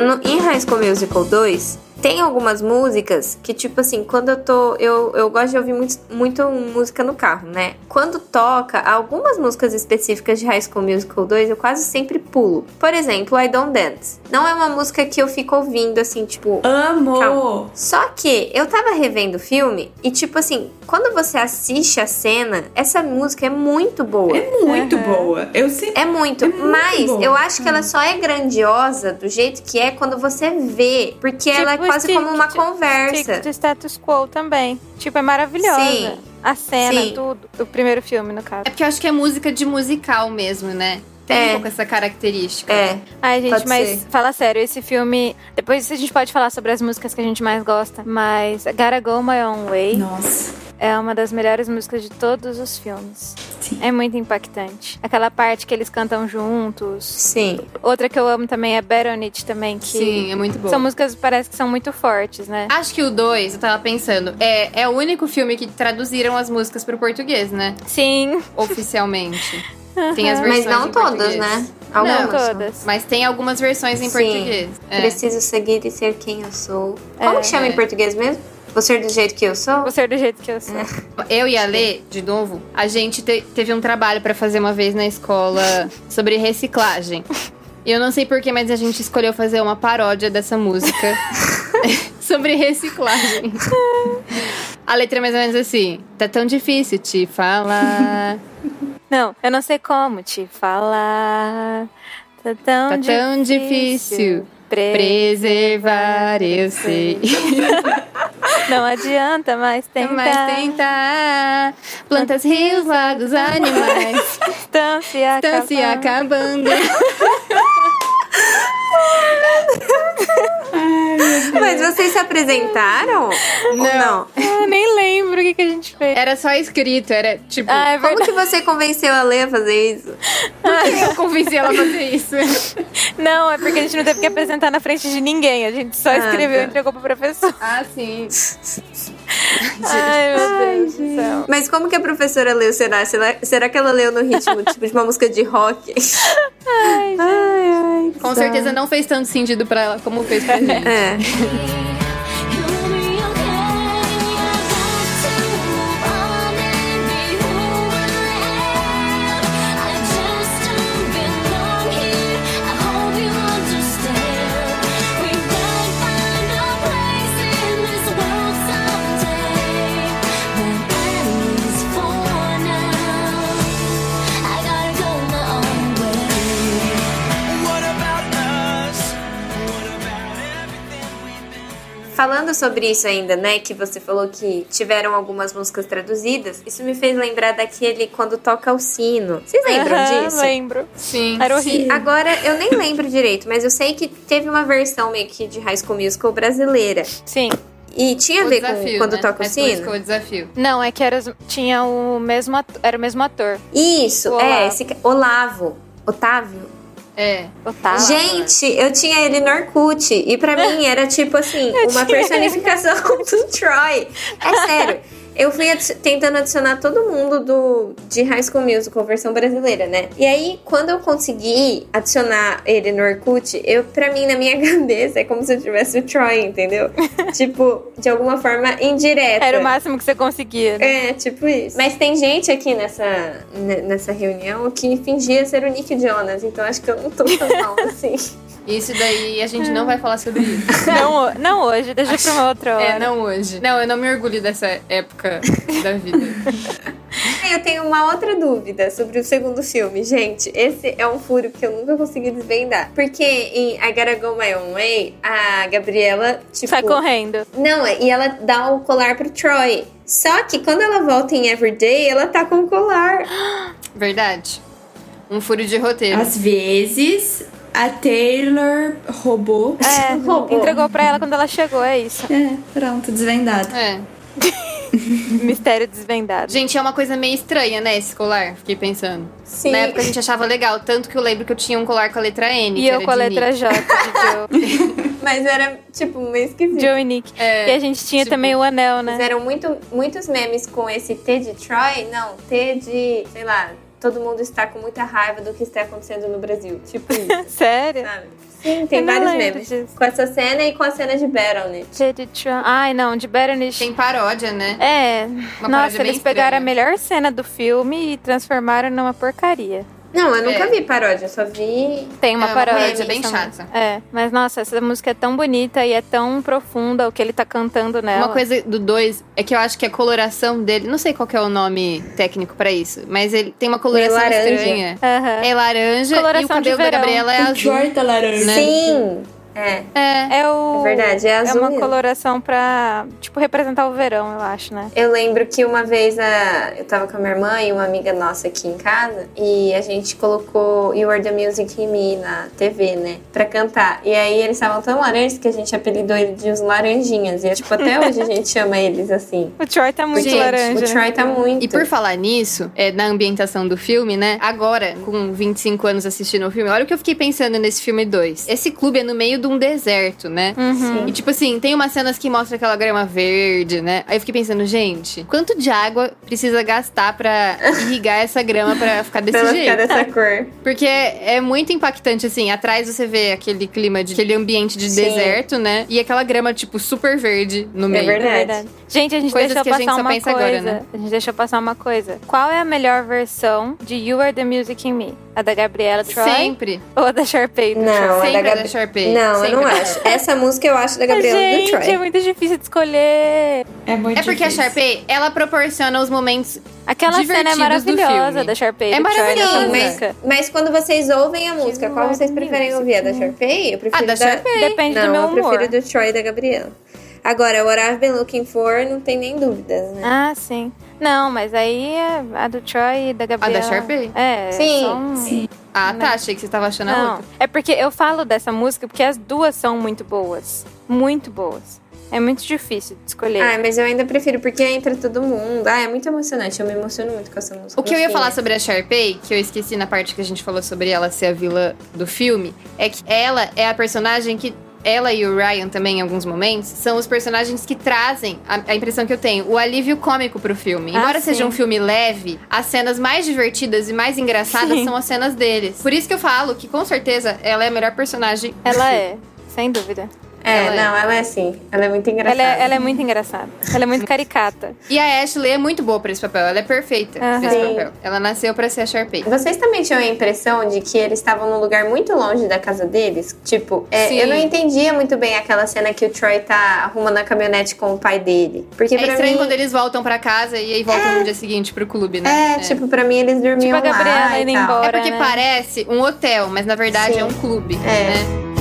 No, em High School Musical 2, tem algumas músicas que, tipo assim, quando eu tô. Eu, eu gosto de ouvir muito, muito música no carro, né? Quando toca algumas músicas específicas de High School Musical 2, eu quase sempre pulo. Por exemplo, I Don't Dance. Não é uma música que eu fico ouvindo assim, tipo. Amo! Calma. Só que eu tava revendo o filme e, tipo assim, quando você assiste a cena, essa música é muito boa. É muito boa. Eu sempre. É muito, É muito mas boa. eu acho que ela só é grandiosa do jeito que é quando você vê, porque ela é Tipo quase Stick como uma to- conversa. Stick to status quo também. Tipo, é maravilhosa. Sim. A cena, Sim. tudo. O primeiro filme, no caso. É porque eu acho que é música de musical mesmo, né? Tem É. um pouco essa característica. É, Ai, gente, Pode mas ser. fala sério, esse filme. Depois a gente pode falar sobre as músicas que a gente mais gosta. Mas Gotta Go My Own Way Nossa. é uma das melhores músicas de todos os filmes. Sim. É muito impactante. Aquela parte que eles cantam juntos. sim. Outra que eu amo também é Better On It também, que Sim, é muito bom. são músicas que parece que são muito fortes, né? Acho que o 2, eu tava pensando, é, é o único filme que traduziram as músicas pro português, né? Sim. Oficialmente. Tem as versões Mas não em todas, né? Não Algumas. todas. Mas tem algumas versões em Sim. português. É. Preciso seguir e ser quem eu sou. Como É. que chama em português mesmo? Você do jeito que eu sou? Você é do jeito que eu sou. Eu e a Lê, de novo, a gente te- teve um trabalho pra fazer uma vez na escola sobre reciclagem. E eu não sei porquê, mas a gente escolheu fazer uma paródia dessa música sobre reciclagem. A letra é mais ou menos assim: Tá tão difícil te falar. Não, eu não sei como te falar. Tá tão, Tá tão difícil pre- preservar, eu sei. Não adianta mais tentar. Mas tentar. Plantas, rios, lagos, animais. Estão se Estão se acabando. Mas vocês se apresentaram? Ou não? Ah, nem lembro o que, que a gente fez. Era só escrito, era tipo. Ah, é Como que você convenceu a Lê a fazer isso? Eu convenci ela a fazer isso. Não, é porque a gente não teve que apresentar na frente de ninguém. A gente só Ah, escreveu tá. e entregou pro professor. Ah, sim. Ai, meu Deus do céu. Mas como que a professora leu, será? Será, será que ela leu no ritmo tipo de uma música de rock? Ai, ai, Com certeza não fez tanto sentido pra ela como fez pra gente. É. Falando sobre isso ainda, né? Que você falou que tiveram algumas músicas traduzidas. Isso me fez lembrar daquele quando toca o sino. Vocês lembram Aham, disso? Lembro. Sim. Era horrível. agora eu nem lembro direito, mas eu sei que teve uma versão meio que de High School Musical brasileira. Sim. E tinha a O ver desafio, com quando né? toca o sino? O desafio. Não, é que era, tinha o mesmo ator, era o mesmo ator. Isso, O é, esse ca- Olavo. Otávio? É. Otávio. Gente, eu tinha ele no Orkut. E pra mim era tipo assim, uma personificação do Troy. É sério. Eu fui adi- tentando adicionar todo mundo do de High School Musical, versão brasileira, né? E aí, quando eu consegui adicionar ele no Orkut, eu, pra mim, na minha cabeça, é como se eu tivesse o Troy, entendeu? tipo, de alguma forma indireta. Era o máximo que você conseguia. Né? É, tipo isso. Mas tem gente aqui nessa, ne- nessa reunião que fingia ser o Nick Jonas, então acho que eu não tô tão mal assim. Isso daí a gente não vai falar sobre isso. Não, não hoje, deixa pra uma outra hora. É, não hoje. Não, eu não me orgulho dessa época da vida. Eu tenho uma outra dúvida sobre o segundo filme. Gente, esse é um furo que eu nunca consegui desvendar. Porque em I Gotta Go My Own Way, a Gabriela, tipo... Sai correndo. Não, e ela dá o colar pro Troy. Só que quando ela volta em Everyday, ela tá com o colar. Verdade. Um furo de roteiro. Às vezes, a Taylor roubou. É, Roubou. entregou pra ela quando ela chegou, é isso. É, pronto, desvendado. É. Mistério desvendado. Gente, é uma coisa meio estranha, né, esse colar? Fiquei pensando. Sim. Na época a gente achava legal, tanto que eu lembro que eu tinha um colar com a letra N. E que eu era com a letra Nick. J de Joe. Mas era, tipo, meio esquisito. Joe e Nick. É, e a gente tinha tipo, também o anel, né? Fizeram muito, muitos memes com esse T de Troy. Não, T de, sei lá, todo mundo está com muita raiva do que está acontecendo no Brasil. Tipo isso, Sério? sabe? Sim, tem vários memes. disso. Com essa cena e com a cena de. Trump. Ai, não, de Berenice. Tem paródia, né? É, Uma nossa, paródia bem eles pegaram a estranha. melhor cena do filme e transformaram numa porcaria. Não, eu nunca É. vi paródia, eu só vi. Tem uma É, uma paródia. paródia bem chata. É, mas nossa, essa música é tão bonita e é tão profunda o que ele tá cantando nela. Uma coisa do 2 é que eu acho que a coloração dele, não sei qual que é o nome técnico pra isso, mas ele tem uma coloração laranja. estranha. Aham. É laranja Coloração e o cabelo de da. Gabriela é azul. Tá laranja. Né? Sim! É. É. É o. É verdade, é azul uma mesmo. coloração pra, tipo, representar o verão, eu acho, né? Eu lembro que uma vez a... eu tava com a minha irmã e uma amiga nossa aqui em casa e a gente colocou You Are the Music in Me na TV, né? Pra cantar. E aí eles estavam tão laranjas que a gente apelidou ele de os laranjinhas. E tipo, até hoje a gente chama eles assim. O Troy tá muito Gente, laranja. O Troy tá muito. E por falar nisso, é, na ambientação do filme, né? Agora, com 25 anos assistindo o filme, olha o que eu fiquei pensando nesse filme 2. Esse clube é no meio de um deserto, né? Uhum. E tipo assim, tem umas cenas que mostra aquela grama verde, né? Aí eu fiquei pensando, gente, quanto de água precisa gastar pra irrigar essa grama pra ficar desse Pra ela jeito? ficar dessa cor. Porque é muito impactante, assim. Atrás você vê aquele clima de aquele ambiente de Sim. deserto, né? E aquela grama, tipo, super verde no meio. verdade. É verdade. Gente, a gente Coisas deixou que a gente passar só uma pensa coisa. agora, né? A gente deixou passar uma coisa. Qual é a melhor versão de You Are the Music in Me? A da Gabriela Troy Sempre. ou a da Sharpay? Não, Troy? a Sempre da é da. Sharpay. Não, eu Sempre não é da acho. Essa música eu acho da Gabriela do Gente, Troy. é muito difícil de escolher. É muito É porque a difícil. Sharpay, ela proporciona os momentos Aquela cena é do maravilhosa da Sharpay É do Troy nessa maravilhosa. música. Mas quando vocês ouvem a música, qual vocês preferem ouvir? A da Sharpay? Eu prefiro Ah, da Sharpay. Depende Não, do meu eu humor. prefiro do Troy e da Gabriela. Agora, What I've Been Looking For, não tem nem dúvidas, né? Ah, sim. Não, mas aí é a do Troy e da Gabriela. Sharpay? É, Sim, são- Sim. Ah, tá. Achei que você tava achando a Não, outra. é porque eu falo dessa música porque as duas são muito boas. Muito boas. É muito difícil de escolher. Ah, mas eu ainda prefiro, porque entra todo mundo. Ah, é muito emocionante. Eu me emociono muito com essa música. O que eu ia falar sobre a Sharpay, que eu esqueci na parte que a gente falou sobre ela ser a vilã do filme, é que ela é a personagem que. Ela e o Ryan também, em alguns momentos, são os personagens que trazem, a, a impressão que eu tenho, o alívio cômico pro filme. Ah, Embora sim. seja um filme leve, as cenas mais divertidas e mais engraçadas Sim. são as cenas deles. Por isso que eu falo que, com certeza, ela é a melhor personagem. Ela é, sem dúvida. É, Ela é. não, ela é assim. Ela é muito engraçada. Ela é, ela é muito engraçada. Ela é muito caricata. E a Ashley é muito boa pra esse papel. Ela é perfeita pra esse papel. Ela nasceu pra ser a Sharpay. Vocês também tinham a impressão de que eles estavam num lugar muito longe da casa deles? Tipo, é, eu não entendia muito bem aquela cena que o Troy tá arrumando a caminhonete com o pai dele. Porque É pra estranho mim. quando eles voltam pra casa e aí voltam no dia seguinte pro clube, né? É, tipo, pra mim eles dormiam Tipo a Gabriela lá e indo tal. embora. É porque né? parece um hotel, mas na verdade Sim. é um clube, É. né?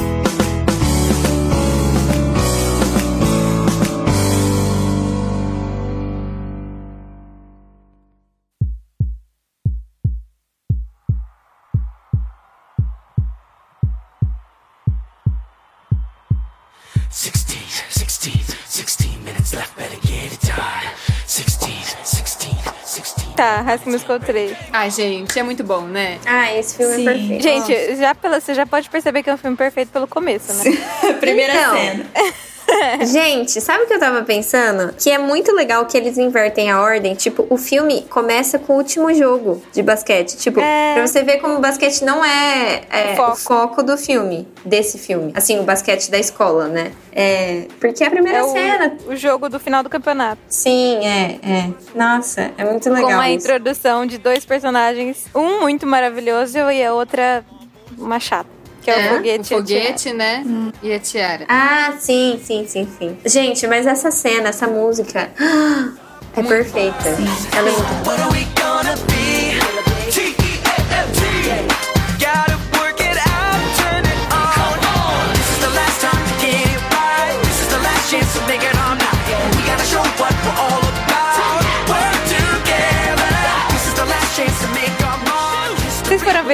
High School Musical 3. Ai, gente, é muito bom, né? Ah, esse filme Sim. é perfeito. Gente, já pela, você já pode perceber que é um filme perfeito pelo começo, né? Primeira Então. cena. Gente, sabe o que eu tava pensando? Que é muito legal que eles invertem a ordem. Tipo, o filme começa com o último jogo de basquete. Tipo, É. pra você ver como o basquete não é, é, O foco. o foco do filme, desse filme. Assim, o basquete da escola, né? É. Porque é a primeira É cena. o, o jogo do final do campeonato. Sim, é, é. Nossa, é muito legal. com a isso. introdução de dois personagens, um muito maravilhoso e a outra uma chata. Que é, É, o foguete. o e a foguete, né? E a tiara. Ah, sim, sim, sim, sim. Gente, mas essa cena, essa música. É perfeita. Ela é muito What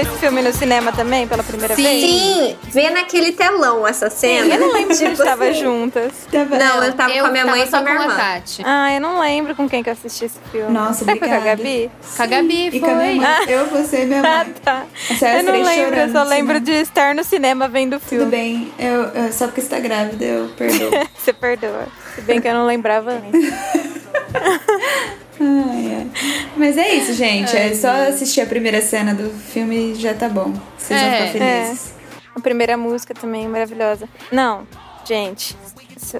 ver esse filme no cinema também, pela primeira vez? Sim, vê naquele telão essa cena. Eu não lembro se a gente Tipo tava assim. juntas. Tava- Não, eu tava eu com a minha mãe e com a só minha irmã. Tati. Ah, eu não lembro com quem que eu assisti esse filme. Nossa, que foi com a. Gabi? Com a Gabi, E com a minha foi. mãe. Eu, você e minha Ah, mãe. tá. Essa é Eu não lembro, eu só lembro cinema. de estar no cinema vendo o Tudo filme. bem, eu, eu- só porque você tá grávida, eu perdoo. Você perdoa. Se bem que eu não lembrava antes. Ai, ai. Mas é isso, gente. É só assistir a primeira cena do filme e já tá bom. Vocês vão É, ficar felizes. A primeira música também é maravilhosa. Não, gente.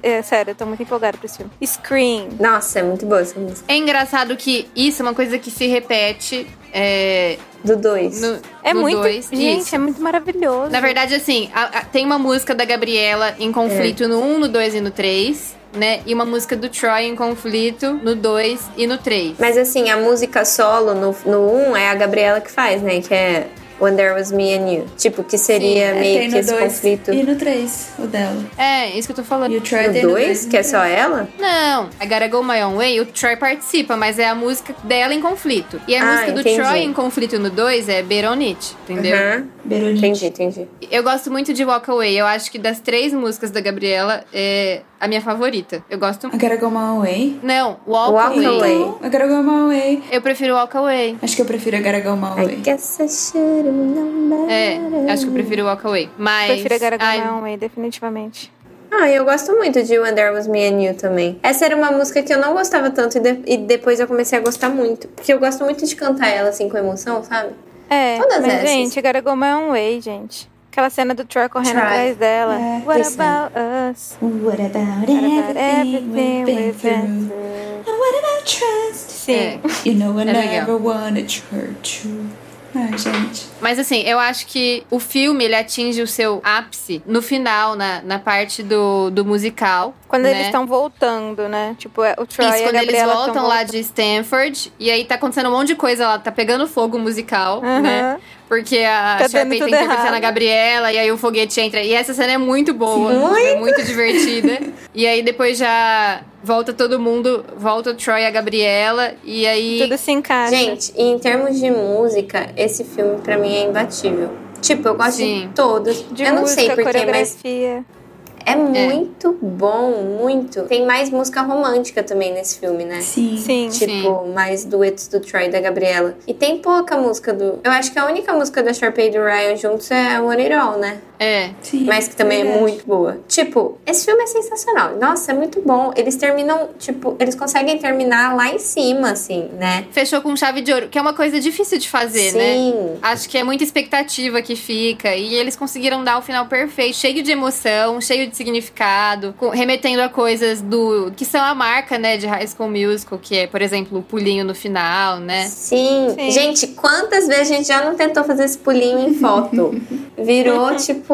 É, sério, eu tô muito empolgada pra esse filme. Scream. Nossa, é muito boa essa música. É engraçado que isso é uma coisa que se repete é, Do 2. no, É no muito. dois. gente, Isso. é muito maravilhoso. Na verdade, assim, a- a- tem uma música da Gabriela em conflito no 1, no 2 e no 3, né? E uma música do Troy em conflito no 2 e no 3. Mas assim, a música solo no 1 no um é a Gabriela que faz, né? Que é When There Was Me and You. Tipo, que seria É, meio que esse 2 conflito. e no 3, o dela. É, isso que eu tô falando. E o Troy No tem no 2, dois e no que é três. só ela? Não, a Gotta Go My Own Way, o Troy participa, mas é a música dela em conflito. E a Ah, música do entendi. Troy em conflito no 2 é Bet On It, entendeu? Aham. Berolite. Entendi, entendi. Eu gosto muito de Walk Away. Eu acho que das três músicas da Gabriela é a minha favorita. Eu gosto. I gotta go my way. Não, Walk, Walk Away. Away. I gotta go my way. Eu prefiro Walk Away. Acho que eu prefiro I gotta go my I way. guess I should É, acho que eu prefiro Walk Away. Mas. Prefiro a Gotta Go ai, My Own Way, definitivamente. Ah, eu gosto muito de When There Was Me and You também. Essa era uma música que eu não gostava tanto e, de- e depois eu comecei a gostar muito. Porque eu gosto muito de cantar ela assim com emoção, sabe? É, Todas mas essas. gente, Gotta Go My Own Way, gente. Aquela cena do Troy correndo atrás dela. É, What listen. about us? What about What everything we've been through? And what about trust? Sim. É. You know I É never wanted to hurt you. Ai, gente. Mas assim, eu acho que o filme ele atinge o seu ápice no final, na, na parte do, do musical. Quando né? eles estão voltando, né? Tipo, é, o Troy Isso, e a quando eles Gabriela voltam tão lá de Stanford, e aí tá acontecendo um monte de coisa lá, tá pegando fogo o musical, né? Porque a Tá dando Sharpay tá tudo interpretando errado. a Gabriela, e aí o foguete entra. E essa cena é muito boa, é muito divertida. E aí depois já volta todo mundo, volta o Troy e a Gabriela, e aí. Tudo se encaixa. Gente, e em termos de música, esse filme pra mim é imbatível. Tipo, eu gosto Sim. de todos. de eu não música, sei porquê, mas muito bom, muito. Tem mais música romântica também nesse filme, né? Sim. Sim. Tipo, mais duetos do Troy e da Gabriela. E tem pouca música do. Eu acho que a única música da Sharpay e do Ryan juntos é One It All, né? É. Sim. Mas que também é muito boa. Tipo, esse filme é sensacional. Nossa, é muito bom. Eles terminam, tipo, eles conseguem terminar lá em cima, assim, né? Fechou com chave de ouro, que é uma coisa difícil de fazer, né? Sim. Acho que é muita expectativa que fica. E eles conseguiram dar o final perfeito, cheio de emoção, cheio de significado, com- remetendo a coisas do. que são a marca, né, de High School Musical, que é, por exemplo, o pulinho no final, né? Sim. Sim. Gente, quantas vezes a gente já não tentou fazer esse pulinho em foto? Virou, tipo,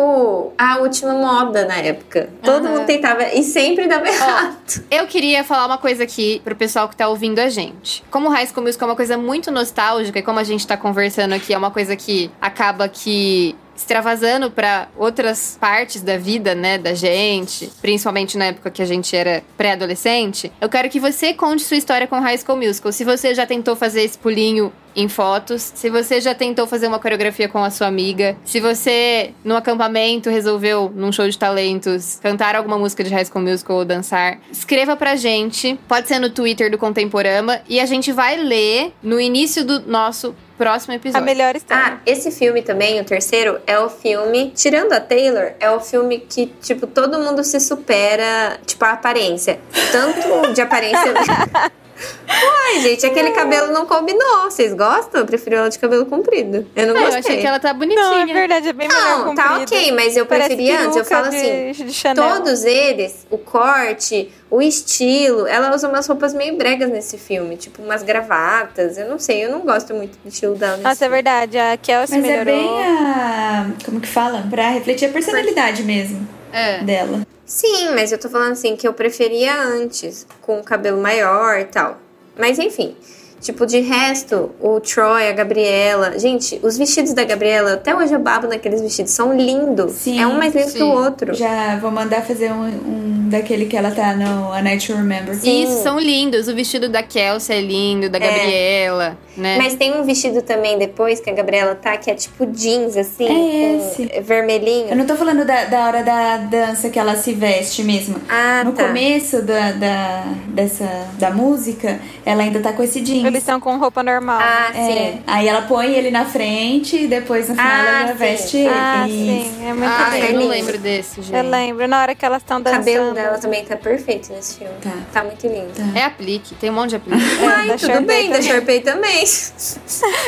a última moda na época. Todo Aham. mundo tentava e sempre dava errado. Eu queria falar uma coisa aqui pro pessoal que tá ouvindo a gente. Como High School Musical é uma coisa muito nostálgica e como a gente tá conversando aqui, é uma coisa que acaba que extravasando pra outras partes da vida, né, da gente, principalmente na época que a gente era pré-adolescente. Eu quero que você conte sua história com High School Musical. Se você já tentou fazer esse pulinho em fotos, se você já tentou fazer uma coreografia com a sua amiga, se você no acampamento resolveu num show de talentos cantar alguma música de High School Musical ou dançar, escreva pra gente, pode ser no Twitter do Contemporama e a gente vai ler no início do nosso próximo A episódio. melhor história. Ah, esse filme também, o terceiro, é o filme, tirando a Taylor, é o filme que, tipo, todo mundo se supera, tipo, a aparência. Tanto de aparência. Uai, gente, aquele cabelo não combinou. Vocês gostam? Eu prefiro ela de cabelo comprido. Eu não Ah, eu gostei. achei que ela tá bonitinha. Não, é verdade, é bem melhor Não, tá ok, mas eu Parece preferia antes. Eu falo de- assim, de Chanel. todos eles, o corte, o estilo, ela usa umas roupas meio bregas nesse filme, tipo umas gravatas. Eu não sei, eu não gosto muito do estilo dela nesse Nossa, é filme. verdade. A Kel se Mas é melhorou. bem a. Como que fala? Pra refletir a personalidade mesmo É. dela. Sim, mas eu tô falando assim que eu preferia antes, com o cabelo maior e tal. Mas enfim, tipo, de resto, o Troy, a Gabriela. Gente, os vestidos da Gabriela, até hoje eu babo naqueles vestidos, são lindos. Sim, é um mais lindo que sim. o outro. Já vou mandar fazer um, um daquele que ela tá no A Night to Remember. Sim. Isso, são lindos. O vestido da Kelsey é lindo, da Gabriela, né? Mas tem um vestido também depois que a Gabriela tá, que é tipo jeans, assim, É esse. vermelhinho. Eu não tô falando da, da hora da dança que ela se veste mesmo. Ah, no tá. começo da, da, dessa, da música, ela ainda tá com esse jeans. Eles estão com roupa normal. Ah, É, sim. aí ela põe ele na frente e depois no final Ah, ela veste ele. Ah, Isso. sim. É muito Ah, é eu lindo. não lindo. lembro desse, gente. Eu lembro. Na hora que elas estão O dançando. cabelo dela também tá perfeito nesse filme. Tá. Tá muito lindo. É aplique, tem um monte de aplique. Ai, da tudo Sharpay bem, da também. Sharpay também.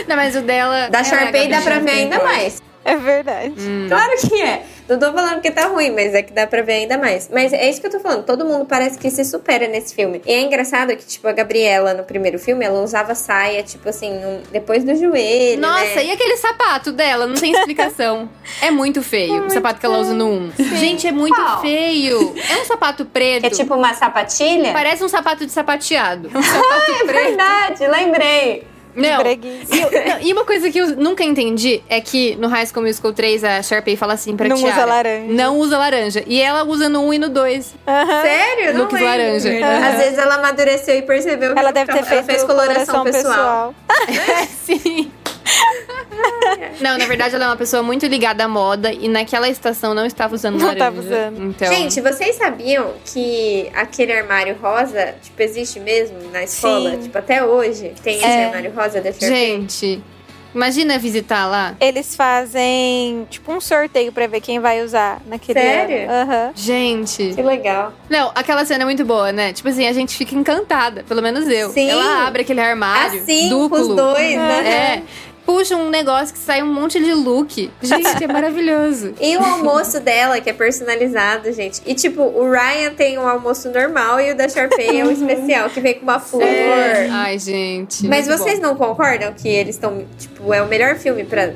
não, mas o dela. Da é Sharpay dá pra ver ainda mais. É verdade. Hum. Claro que é. Não tô falando que tá ruim, mas é que dá pra ver ainda mais. Mas é isso que eu tô falando. Todo mundo parece que se supera nesse filme. E é engraçado que, tipo, a Gabriela, no primeiro filme, ela usava saia, tipo assim, no- depois do joelho. Nossa, né? e aquele sapato dela? Não tem explicação. é muito feio o sapato que ela usa no 1. Gente, é muito Qual? feio. É um sapato preto. É tipo uma sapatilha? Parece um sapato de sapateado. É um sapato É preto. verdade, lembrei. Não. E, eu- não, e uma coisa que eu nunca entendi é que no High School Musical 3 a Sharpay fala assim pra Não Tiara, usa laranja. Não usa laranja. E ela usa no 1 e no 2. Aham. Sério? Não Looks lembro. laranja. Às vezes ela amadureceu e percebeu que Ela deve ter ela feito fez coloração, pessoal. Sim. Não, na verdade ela é uma pessoa muito ligada à moda e naquela estação não estava usando Não laranja. tava usando. Então, Gente, vocês sabiam que aquele armário rosa, tipo, existe mesmo na escola? Sim. Tipo, até hoje tem esse É. armário rosa da Sharpay? gente, Imagina visitar lá. Eles fazem tipo um sorteio pra ver quem vai usar naquele Sério? Aham. Gente. Que legal. Não, aquela cena é muito boa, né? Tipo assim, a gente fica encantada, pelo menos eu. Sim. Ela abre aquele armário Assim, duplo. os dois, né? É. Puxa um negócio que sai um monte de look. Gente, é maravilhoso. E o almoço dela, que é personalizado, gente. E tipo, o Ryan tem um almoço normal e o da Sharpay é um especial, que vem com uma flor. Ai, gente. Mas vocês bom. não concordam que eles estão, tipo, é o melhor filme pra,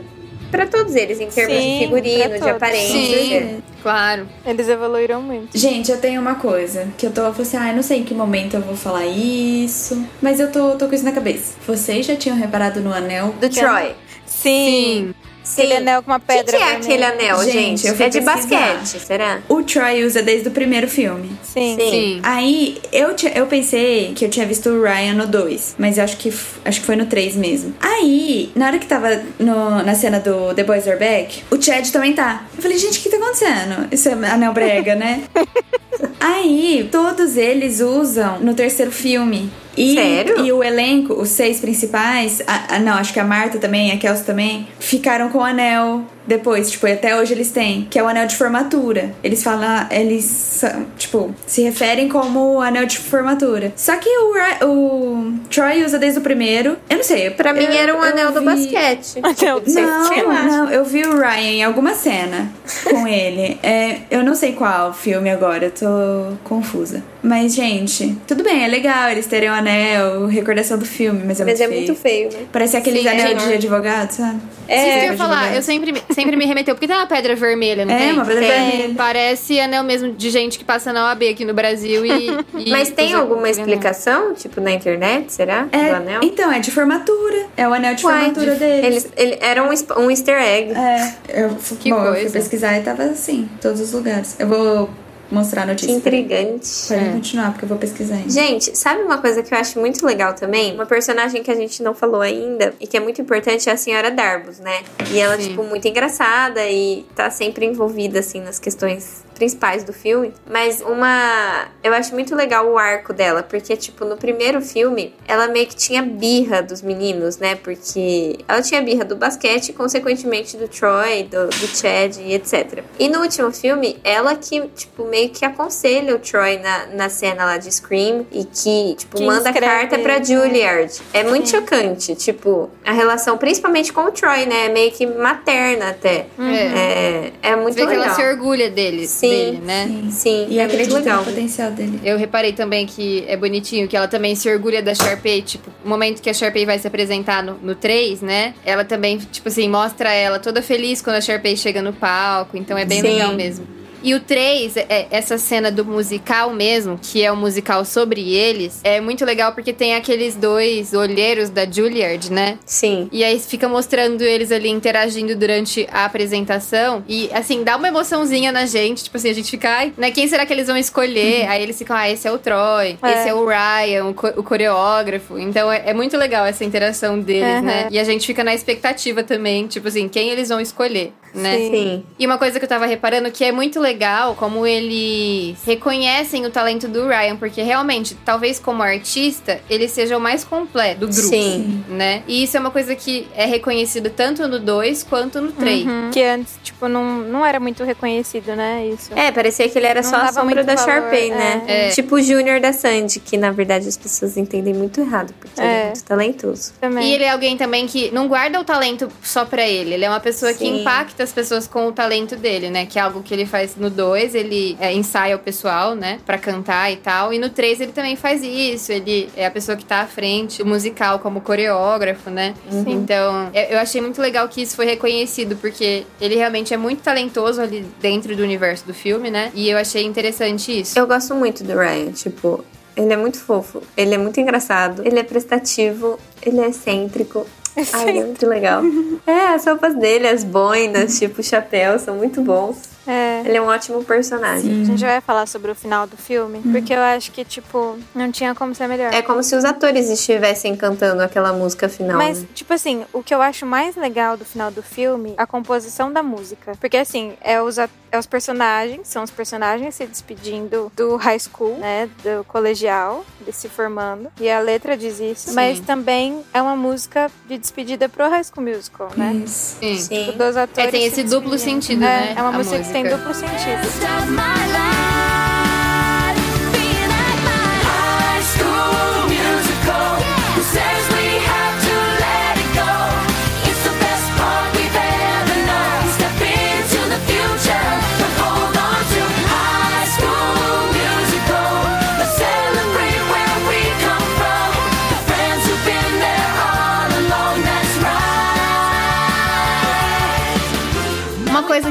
pra todos eles, em termos Sim, de figurino, de aparência? Sim, claro. Eles evoluíram muito. Gente, eu tenho uma coisa que eu tô falando assim, ah, eu não sei em que momento eu vou falar isso, mas eu tô, tô com isso na cabeça. Vocês já tinham reparado no anel? Do Troy. Sim. Sim. Aquele anel com uma O que, pedra. que é aquele anel, Gente, gente? É de pesquisar. basquete, será? O Troy usa desde o primeiro filme. Sim. Sim. Sim. Aí eu, eu pensei que eu tinha visto o Ryan no 2, mas eu acho que, acho que foi no 3 mesmo. Aí, na hora que tava no- na cena do The Boys Are Back, o Chad também tá. Eu falei, gente, o que tá acontecendo? Isso é anel brega, né? Aí, todos eles usam no terceiro filme. E, Sério? E o elenco, os seis principais, a- a- não, acho que a Marta também, a Kelsey também, ficaram com o anel depois, tipo, até hoje eles têm, que é o anel de formatura. Eles falam, eles, tipo, se referem como o anel de formatura. Só que o, o Troy usa desde o primeiro. Eu não sei. Pra mim era um anel do vi- basquete. Anel do Não, sei lá. não, eu vi o Ryan em alguma cena com ele. É, eu não sei qual filme agora, eu tô confusa. Mas, gente, tudo bem, é legal eles terem o anel, recordação do filme, mas é Mas muito é feio. muito feio, né? Parece aqueles Sim, é anel de advogado, sabe? Isso que eu É, ia falar, eu sempre, sempre me remeteu, porque tem uma pedra vermelha, não É, tem? uma pedra Tem. vermelha. Parece anel mesmo de gente que passa na OAB aqui no Brasil e. e Mas tem alguma aquele anel. explicação, tipo, na internet, será? É, do anel? Então, é de formatura. É o anel de Uai, formatura deles. Eles, ele, era um, um easter egg. É, eu, Que bom, eu fui coisa. pesquisar e tava assim, em todos os lugares. Eu vou mostrar a Que notícia. intrigante. Pode É. continuar, porque eu vou pesquisar ainda. Gente, sabe uma coisa que eu acho muito legal também? Uma personagem que a gente não falou ainda e que é muito importante é a senhora Darbus, né? E ela, Sim. tipo, muito engraçada e tá sempre envolvida, assim, nas questões principais do filme. Mas uma. Eu acho muito legal o arco dela, porque, tipo, no primeiro filme, ela meio que tinha birra dos meninos, né? Porque ela tinha birra do basquete e, consequentemente, do Troy, do, do Chad e etc. E no último filme, ela que, tipo, meio que aconselha o Troy na, na cena lá de Scream e que, tipo, Que manda escreve, carta pra né? Juilliard. É muito chocante, tipo, a relação, principalmente com o Troy, né? É meio que materna até. É. É, é muito vê que legal. ela se orgulha dele, Sim. Dele, né? Sim. Sim, E é muito acredita legal. no potencial dele. Eu reparei também que é bonitinho, que ela também se orgulha da Sharpay, tipo, o momento que a Sharpay vai se apresentar no, no 3, né? Ela também, tipo assim, mostra ela toda feliz quando a Sharpay chega no palco, então é bem Sim. legal mesmo. E o 3, é, essa cena do musical mesmo, que é um musical sobre eles, é muito legal porque tem aqueles dois olheiros da Juilliard, né? Sim. E aí fica mostrando eles ali interagindo durante a apresentação. E assim, dá uma emoçãozinha na gente. Tipo assim, a gente fica, ai, né? Quem será que eles vão escolher? Aí eles ficam, ah, esse é o Troy, É. esse é o Ryan, o, co- o coreógrafo. Então é, é muito legal essa interação deles, Aham. né? E a gente fica na expectativa também, tipo assim, quem eles vão escolher, né? Sim. Sim. E uma coisa que eu tava reparando que é muito legal como eles reconhecem o talento do Ryan, porque realmente, talvez como artista, ele seja o mais completo do grupo, Sim. né? E isso é uma coisa que é reconhecido tanto no 2 quanto no 3. Uhum. Que antes, tipo, não, não era muito reconhecido, né? Isso. É, parecia que ele era Não só a sombra da valor, Sharpay, né? é. É. Tipo o Júnior da Sandy, que na verdade as pessoas entendem muito errado, porque ele é É. muito talentoso. Também. E ele é alguém também que não guarda o talento só pra ele. Ele é uma pessoa que Sim. Impacta as pessoas com o talento dele, né? Que é algo que ele faz no 2, ele é, ensaia o pessoal, né? Pra cantar e tal. E no 3 ele também faz isso. Ele é a pessoa que tá à frente do musical como coreógrafo, né? Então, eu eu achei muito legal que isso foi reconhecido, porque ele realmente é muito talentoso ali dentro do universo do filme, né? E eu achei interessante isso. Eu gosto muito do Ryan, tipo, ele é muito fofo, ele é muito engraçado, ele é prestativo, ele é excêntrico. Ai, ele é muito legal. É, as roupas dele, as boinas, tipo, o chapéu, são muito bons. É. É. Ele é um ótimo personagem. A gente vai falar sobre o final do filme, porque eu acho que, tipo, não tinha como ser melhor. É como se os atores estivessem cantando aquela música final. Mas, né? tipo assim, o que eu acho mais legal do final do filme, a composição da música. Porque, assim, é os, é os personagens, são os personagens se despedindo do high school, né? Do colegial, eles se formando. E a letra diz isso. Sim. Mas também é uma música de despedida pro High School Musical, né? Isso. Sim. Sim. Tipo, dos atores. É, tem esse se duplo sentido, é, né, É uma a música, que tem música. duplo sentido.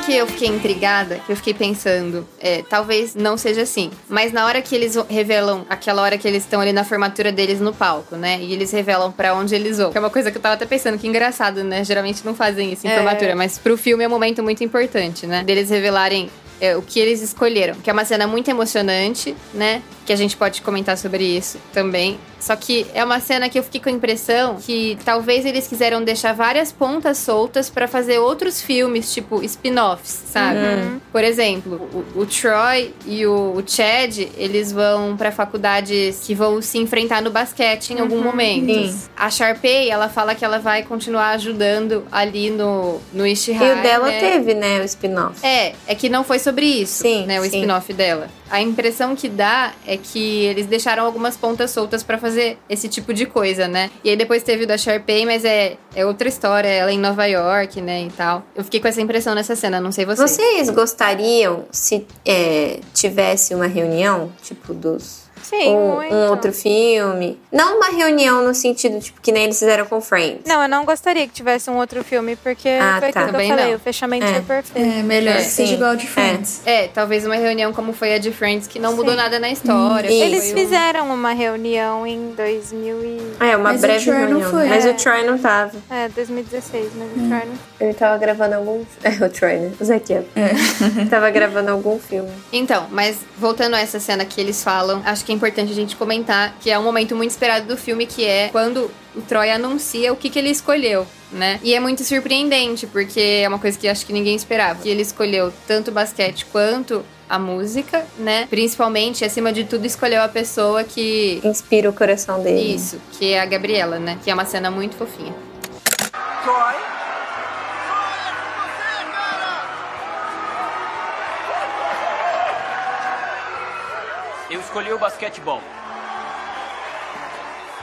Que eu fiquei intrigada, que eu fiquei pensando, é, talvez não seja assim, mas na hora que eles revelam, aquela hora que eles estão ali na formatura deles no palco, né? E eles revelam pra onde eles vão. Que é uma coisa que eu tava até pensando, que engraçado, né? Geralmente não fazem isso em É. formatura, mas pro filme é um momento muito importante, né? Deles revelarem é, o que eles escolheram. Que é uma cena muito emocionante, né? Que a gente pode comentar sobre isso também. Só que é uma cena que eu fiquei com a impressão que talvez eles quiseram deixar várias pontas soltas pra fazer outros filmes, tipo spin-offs, sabe? Por exemplo, o, o Troy e o, o Chad, eles vão pra faculdades que vão se enfrentar no basquete em algum momento. Sim. A Sharpay, ela fala que ela vai continuar ajudando ali no, no Ishi E o dela teve, né, o spin-off. é, é que não foi sobre isso, Sim, né, o spin-off dela. A impressão que dá é que eles deixaram algumas pontas soltas pra fazer esse tipo de coisa, né? E aí depois teve o da Sharpay, mas é, é outra história, ela é em Nova York, né, e tal. Eu fiquei com essa impressão nessa cena, não sei vocês. Vocês gostariam se é, tivesse uma reunião, tipo, dos. Sim, ou muito. um outro filme? Não uma reunião no sentido, tipo, que nem eles fizeram com Friends. Não, eu não gostaria que tivesse um outro filme, porque Ah, foi tá. que Também eu falei, não. o fechamento É. foi perfeito. É melhor É. seja Sim. igual de Friends. É, talvez uma reunião como foi a de Friends, que não mudou Sim. nada na história. Isso. Eles um- fizeram uma reunião em 2000 e... É, uma Mas o breve Troy não reunião. foi. Mas É. o Troy não tava. É, 2016, mas o Troy não... Ele tava gravando algum. É, o Troy, né? O Zac Efron. tava gravando algum filme. Então, mas voltando a essa cena que eles falam, acho que é importante a gente comentar que é um momento muito esperado do filme, que é quando o Troy anuncia o que, que ele escolheu, né? E é muito surpreendente, porque é uma coisa que acho que ninguém esperava. Que ele escolheu tanto o basquete quanto a música, né? Principalmente, acima de tudo, escolheu a pessoa que. Inspira o coração dele. Isso, que é a Gabriela, né? Que é uma cena muito fofinha. Troy? Escolhi o basquetebol.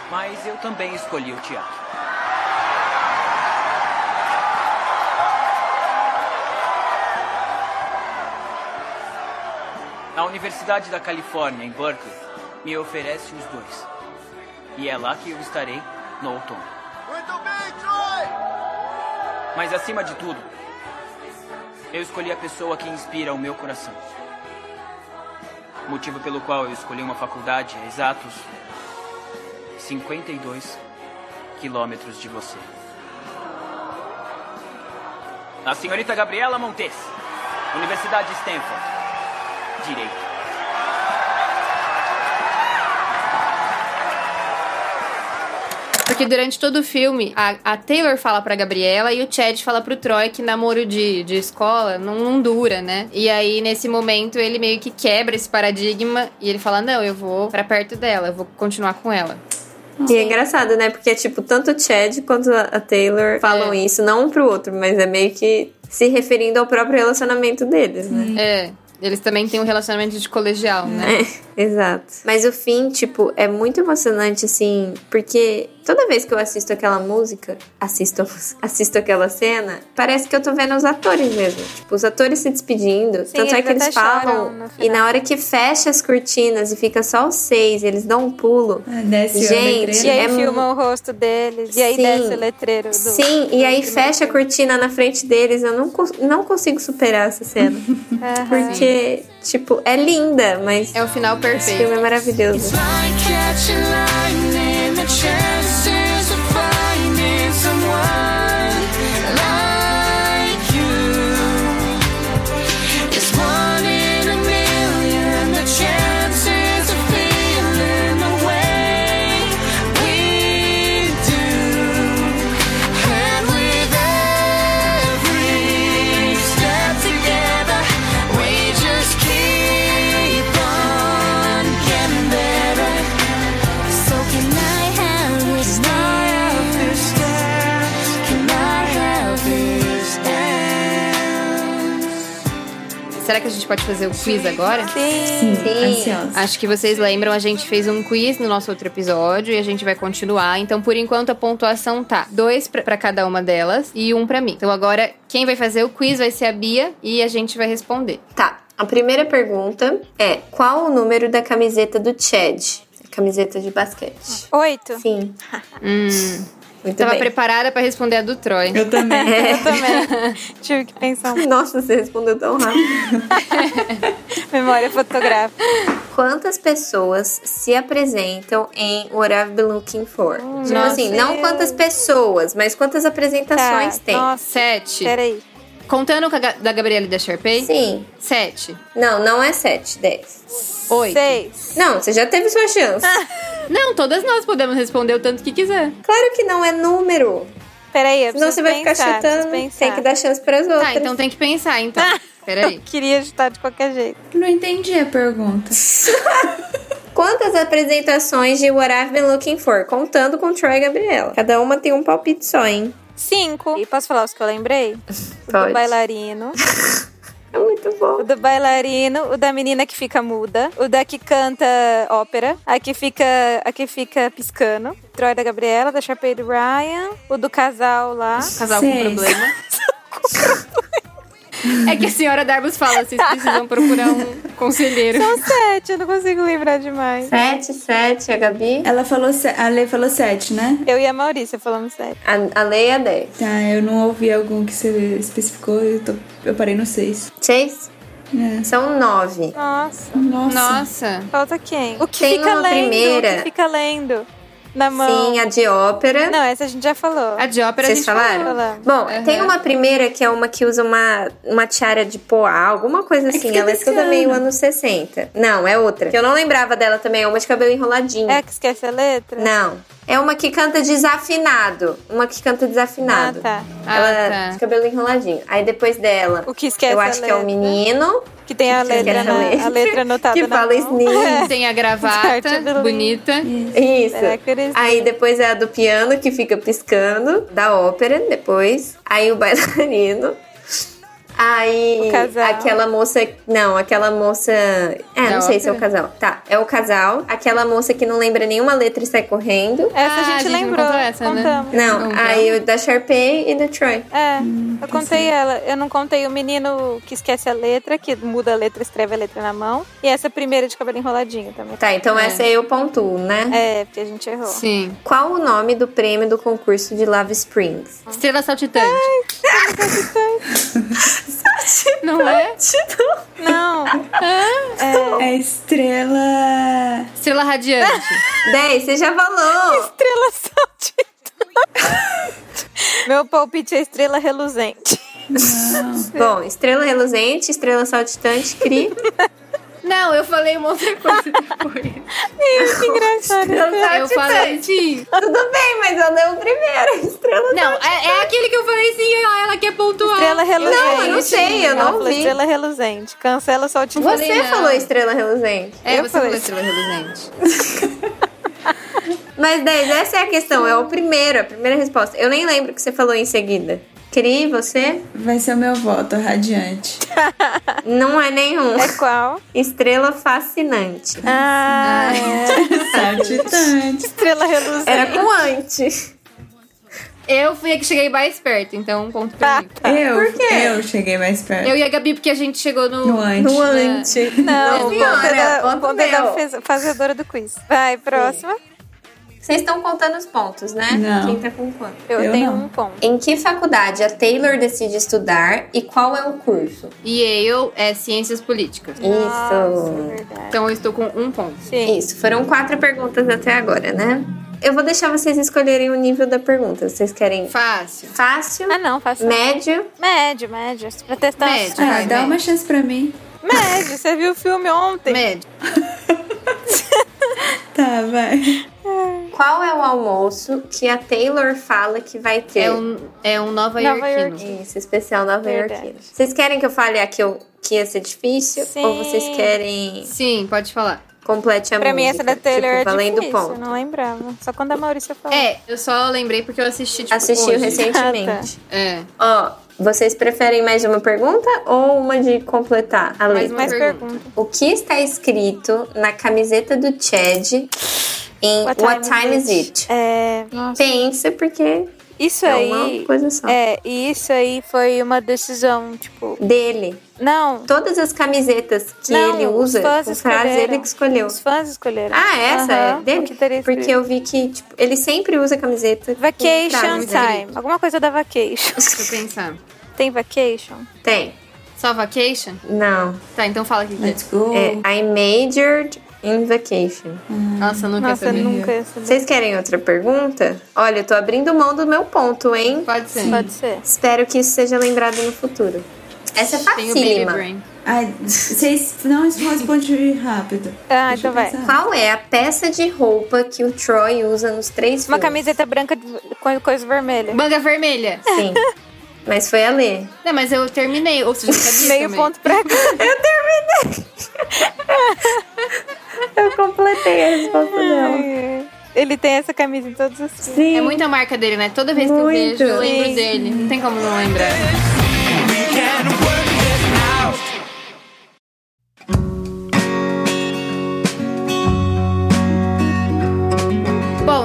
Mas eu também escolhi o teatro. A Universidade da Califórnia, em Berkeley, me oferece os dois. E é lá que eu estarei no outono. Muito bem, Troy! Mas acima de tudo, eu escolhi a pessoa que inspira o meu coração. Motivo pelo qual eu escolhi uma faculdade a exatos 52 quilômetros de você. A senhorita Gabriela Montes, Universidade de Stanford. Direito. Porque durante todo o filme, a, a Taylor fala pra Gabriela e o Chad fala pro Troy que namoro de, de escola não, não dura, né? E aí, nesse momento, ele meio que quebra esse paradigma e ele fala: Não, eu vou pra perto dela, eu vou continuar com ela. E é engraçado, né? Porque, tipo, tanto o Chad quanto a Taylor falam É. isso, não um pro outro, mas é meio que se referindo ao próprio relacionamento deles, né? É. Eles também têm um relacionamento de colegial, né? É, exato. Mas o fim, tipo, é muito emocionante, assim, porque toda vez que eu assisto aquela música, assisto, assisto aquela cena, parece que eu tô vendo os atores mesmo. Tipo, os atores se despedindo. Sim, Tanto é que eles falam. E na hora que fecha as cortinas e fica só os seis, eles dão um pulo. Ah, desce Gente. E aí É filma o rosto deles, e aí Sim. desce o letreiro do... Sim, e aí fecha a cortina na frente deles. Eu não, não consigo superar essa cena. Porque, tipo, é linda, mas É o final esse perfeito. filme é maravilhoso. Like será que a gente pode fazer o quiz agora? Sim, Sim. ansiosa. Acho que vocês lembram, a gente fez um quiz no nosso outro episódio e a gente vai continuar. Então, por enquanto, a pontuação tá dois pra- pra cada uma delas e um pra mim. Então, agora, quem vai fazer o quiz vai ser a Bia e a gente vai responder. Tá. A primeira pergunta é: qual o número da camiseta do Chad? Camiseta de basquete. Oito. Sim. Hum, Muito tava bem. preparada pra responder a do Troy. Eu também. Eu também. Tive que pensar um Nossa, você respondeu tão rápido. memória fotográfica. Quantas pessoas se apresentam em What I've Been Looking For? tipo nossa. assim, não quantas pessoas, mas quantas apresentações Tá, tem. Nossa, Sete. peraí. Contando com a da Gabriela e da Sharpay? Sim. Sete. Não, não é 7, 10. Oito. Seis. Não, você já teve sua chance. Não, todas nós podemos responder o tanto que quiser. Claro que não é número. Peraí, eu Senão você vai pensar, ficar chutando. Tem que dar chance pras outras. Tá, então tem que pensar, então. Peraí. Eu queria chutar de qualquer jeito. Não entendi a pergunta. Quantas apresentações de What I've Been Looking For? Contando com Troy e Gabriela. Cada uma tem um palpite só, hein? Cinco. E posso falar os que eu lembrei? O Pode. do bailarino. É muito bom. O do bailarino, o da menina que fica muda, o da que canta ópera, a que fica, a que fica piscando, Troy da Gabriela, da Sharpay do Ryan, o do casal lá. Casal Seis. com problema. É que a senhora Darbus fala, vocês precisam procurar um conselheiro. São sete, eu não consigo lembrar demais. 7, 7, a Gabi. Ela falou, a Lê falou sete, né? Eu e a Maurícia falamos sete. A, a Leia 10. Tá, eu não ouvi algum que você especificou, eu, tô, eu parei no seis. 6? É. São 9. Nossa, Nossa. Nossa. falta quem? O que Tem fica lendo, primeira. o que fica lendo na mão. Sim, a de ópera. Não, essa a gente já falou. A de ópera Vocês a gente falaram? falou. Bom, Aham. tem uma primeira que é uma que usa uma, uma tiara de poá, alguma coisa assim. fica Ela é toda meio anos 60. Não, é outra. Que eu não lembrava dela também, é uma de cabelo enroladinho. É que esquece a letra? Não. É uma que canta desafinado. Uma que canta desafinado. Ah, tá. Ela Ah, tá. de cabelo enroladinho. Aí depois dela, O que esquece eu acho que é o menino. Que tem a que letra, na, letra. a letra anotada Que na fala sneeze. Tem a gravata, bonita. Isso. É, aqueles- Aí depois é a do piano que fica piscando, da ópera, depois. Aí o bailarino. Aí O casal. aquela moça. Não, aquela moça. É, Da não sei se é o casal. Tá, é o casal. Aquela moça que não lembra nenhuma letra e sai correndo. Essa Ah, a gente a gente não lembrou. contou essa, né? contamos. Não, Não, aí o da Sharpay e do Troy. É, eu contei ela. Eu não contei o menino que esquece a letra, que muda a letra, escreve a letra na mão. E essa primeira de cabelo enroladinho também. Tá, então É. essa aí eu pontuo, né? É, porque a gente errou. Sim. Qual o nome do prêmio do concurso de Love Springs? Estrela saltitante. Não é? Não, É estrela. Estrela radiante. 10, você já falou! estrela saltitante. Meu palpite é estrela reluzente. Bom, estrela reluzente, estrela saltitante, cri. Não, eu falei uma outra coisa depois. Que engraçado. Eu falei sim. Tudo bem, mas eu dei o primeiro. Estrela Não, é, é aquele que eu falei sim, ela, ela quer pontuar. Estrela reluzente. Não, eu não sei, eu não vi. estrela reluzente. Cancela saltitante. Você falei não. falou estrela reluzente. É, Eu você falei falou estrela reluzente. Mas 10, essa é a questão, é o primeiro, a primeira resposta. Eu nem lembro o que você falou em seguida. Cri, você? Vai ser o meu voto, radiante. Não é nenhum. É qual? Estrela fascinante. Ah, é. Saltitante. estrela reluzente. Era com antes. Eu fui a que cheguei mais perto, então um ponto pra mim. Eu, Por quê? eu cheguei mais perto. Eu e a Gabi, porque a gente chegou no. No antes. No. Não, ponto é da, o ponto é da meu. fez- fazedora do quiz. Vocês estão contando os pontos, né? Não. Quem tá com quanto? Eu, Eu tenho não. um ponto. Em que faculdade a Taylor decide estudar e qual é o curso? E eu é ciências políticas. Nossa, Isso. verdade. Então eu estou com um ponto. Sim. Isso, foram quatro perguntas até agora, né? Eu vou deixar vocês escolherem o nível da pergunta. Vocês querem Fácil. fácil, Ah, não, faça. médio? Médio, médio. Pra testar. Médio. Ah, Vai, dá vai. uma chance pra mim. Médio, você viu o filme ontem? Médio. Tá, vai. Qual é o almoço que a Taylor fala que vai ter? É um, é um Nova, Nova Yorkino. Isso, especial Nova. Yorkino. Vocês querem que eu fale a que, eu, que ia ser difícil? Sim. Ou vocês querem Sim, pode falar. complete a Pra música? mim, essa da Taylor tipo, é valendo difícil. ponto. Eu não lembrava. Só quando a Maurícia falou. É, eu só lembrei porque eu assisti, tipo, Assistiu hoje. recentemente. É. Ó, Vocês preferem mais uma pergunta ou uma de completar a Mais letra? uma Mais pergunta. pergunta. O que está escrito na camiseta do Chad em What, Time, Is It? É, nossa. Pensa, porque Isso é aí. uma coisa só. É, e isso aí foi uma decisão, tipo. Dele. Não. Todas as camisetas que não, ele os usa, fãs com frase, escolheram. ele que escolheu. Os fãs escolheram. Ah, essa Aham, é dele? o que teria Porque eu vi que, tipo, ele sempre usa camiseta. Vacation time. Alguma coisa da vacation. Deixa eu pensar. Tem vacation? Tem. Só vacation? Não. Tá, então fala é. Let's go. É I majored in vacation. Nossa, eu nunca Nossa, sabia. nunca ia saber. Vocês querem outra pergunta? Olha, eu tô abrindo mão do meu ponto, hein? Pode ser. Pode ser. Espero que isso seja lembrado no futuro. Essa é Tem o Baby facílima. Ai, vocês não respondem rápido. Ah, Deixa então vai. Qual é a peça de roupa que o Troy usa nos três Uma filmes? camiseta branca com coisa vermelha. Manga vermelha. Sim. Mas foi a ler. Não, mas eu terminei. Ou seja, eu sabia Meio também. ponto pra Eu completei a resposta dela. Ele tem essa camisa em todos os filmes. Sim. É muita marca dele, né? Toda vez que eu Muito. vejo, eu lembro Sim. dele. Não tem como não lembrar. We can work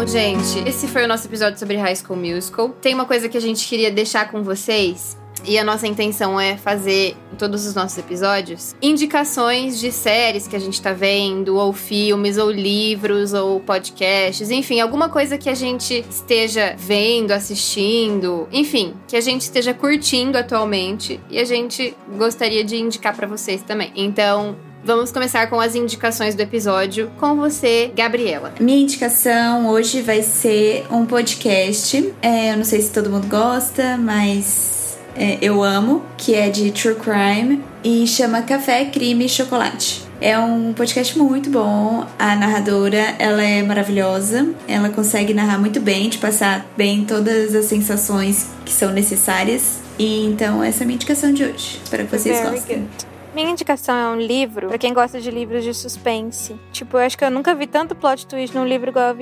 Bom, gente, esse foi o nosso episódio sobre High School Musical. Tem uma coisa que a gente queria deixar com vocês. E a nossa intenção é fazer em todos os nossos episódios indicações de séries que a gente tá vendo, ou filmes, ou livros, ou podcasts, enfim, alguma coisa que a gente esteja vendo, assistindo, enfim, que a gente esteja curtindo atualmente e a gente gostaria de indicar pra vocês também. Então, vamos começar com as indicações do episódio com você, Gabriela. Minha indicação hoje vai ser um podcast. É, eu não sei se todo mundo gosta, mas é, eu amo, que é de True Crime e chama Café, Crime e Chocolate. É um podcast muito bom. A narradora, ela é maravilhosa. Ela consegue narrar muito bem, de passar bem todas as sensações que são necessárias. E então essa é a minha indicação de hoje. Espero que vocês Very gostem. good. Minha indicação é um livro pra quem gosta de livros de suspense. Tipo, eu acho que eu nunca vi tanto plot twist num livro igual eu vi.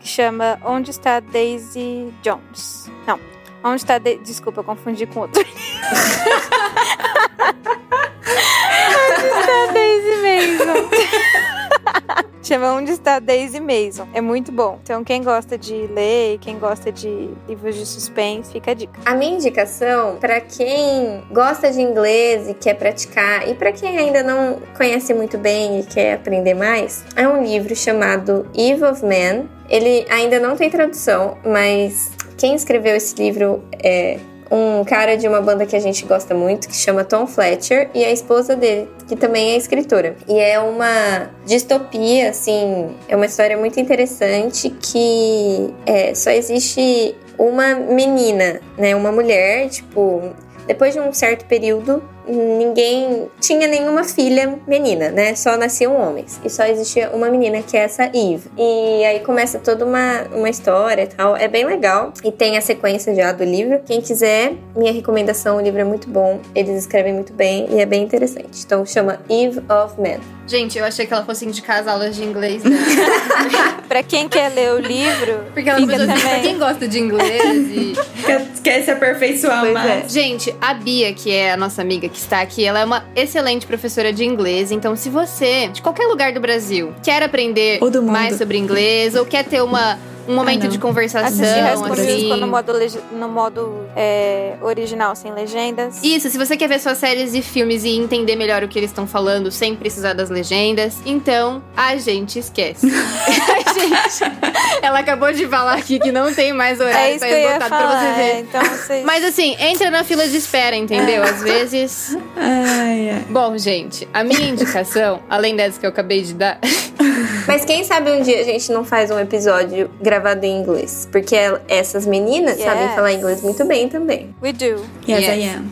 Que chama Onde está Daisy Jones? Não. Onde está Da- Desculpa, eu confundi com outro. Onde está Daisy Mason? Chama Onde está Daisy Mason. É muito bom. Então, quem gosta de ler, quem gosta de livros de suspense, fica a dica. A minha indicação, pra quem gosta de inglês e quer praticar, e pra quem ainda não conhece muito bem e quer aprender mais, é um livro chamado Eve of Man. Ele ainda não tem tradução, mas quem escreveu esse livro é um cara de uma banda que a gente gosta muito, que chama Tom Fletcher, e a esposa dele, que também é escritora. E é uma distopia, assim, é uma história muito interessante que é, só existe uma menina, né? Uma mulher, tipo, depois de um certo período, ninguém tinha nenhuma filha menina, né? Só nasciam homens. E só existia uma menina, que é essa Eve. E aí começa toda uma, uma história e tal. É bem legal. E tem a sequência já do livro. Quem quiser, minha recomendação, o livro é muito bom. Eles escrevem muito bem e é bem interessante. Então chama Eve of Man. Gente, eu achei que ela fosse indicar as aulas de inglês dela. Pra quem quer ler o livro, Porque ela fica começou a dizer, pra também. quem gosta de inglês e... Quer, quer se aperfeiçoar Pois mais? é. Gente, a Bia, que é a nossa amiga que está aqui, ela é uma excelente professora de inglês. Então, se você, de qualquer lugar do Brasil, quer aprender mais sobre inglês, ou quer ter uma, um momento não. de conversação, Assistir assim... No modo, no modo é, original, sem legendas. Isso, se você quer ver suas séries e filmes e entender melhor o que eles estão falando sem precisar das legendas, então a gente esquece. gente. Ela acabou de falar aqui que não tem mais é horário isso tá que eu ia esgotado pra falar. você ver. é, então vocês... Mas assim, entra na fila de espera, entendeu? Às vezes. Ai, ai. Bom, gente, a minha indicação, além dessa que eu acabei de dar, Mas quem sabe um dia a gente não faz um episódio gravado em inglês? Porque el- essas meninas Yes. sabem falar inglês muito bem também. We do. Yes, Yes. I am.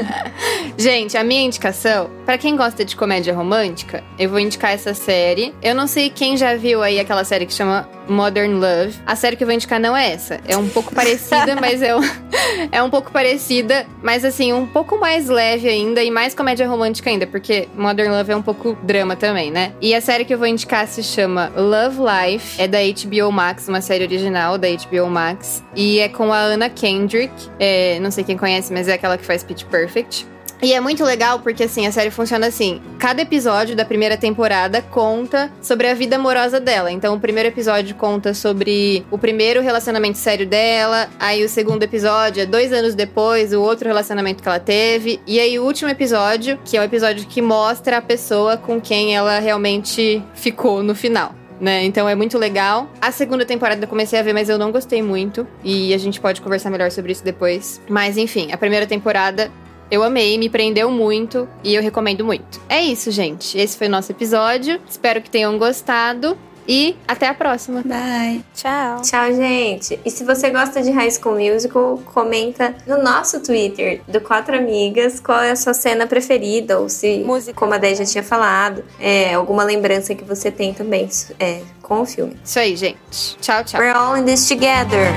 Gente, a minha indicação, pra quem gosta de comédia romântica, eu vou indicar essa série. Eu não sei quem já viu aí aquela série que chama Modern Love. A série que eu vou indicar não é essa. É um pouco parecida, mas é um, é um pouco parecida, mas assim, um pouco mais leve ainda e mais comédia romântica ainda, porque Modern Love é um pouco drama também, né? E a série que eu vou indicar se chama Love Life, é da HBO Max, uma série original da HBO Max, e é com a Anna Kendrick. É, não sei quem conhece, mas é aquela que faz Pitch Perfect. E é muito legal porque, assim, a série funciona assim. Cada episódio da primeira temporada conta sobre a vida amorosa dela. Então, o primeiro episódio conta sobre o primeiro relacionamento sério dela. Aí, o segundo episódio é dois anos depois, o outro relacionamento que ela teve. E aí, o último episódio, que é o episódio que mostra a pessoa com quem ela realmente ficou no final. Né? Então é muito legal. A segunda temporada eu comecei a ver, mas eu não gostei muito. E a gente pode conversar melhor sobre isso depois. Mas enfim, a primeira temporada eu amei, me prendeu muito e eu recomendo muito. É isso, gente. Esse foi o nosso episódio. Espero que tenham gostado e até a próxima. Bye. Tchau. Tchau, gente. E se você gosta de High School Musical, comenta no nosso Twitter do Quatro Amigas qual é a sua cena preferida, ou se, Música. como a Day já tinha falado, é, alguma lembrança que você tem também é, com o filme. Isso aí, gente. Tchau, tchau. We're all in this together.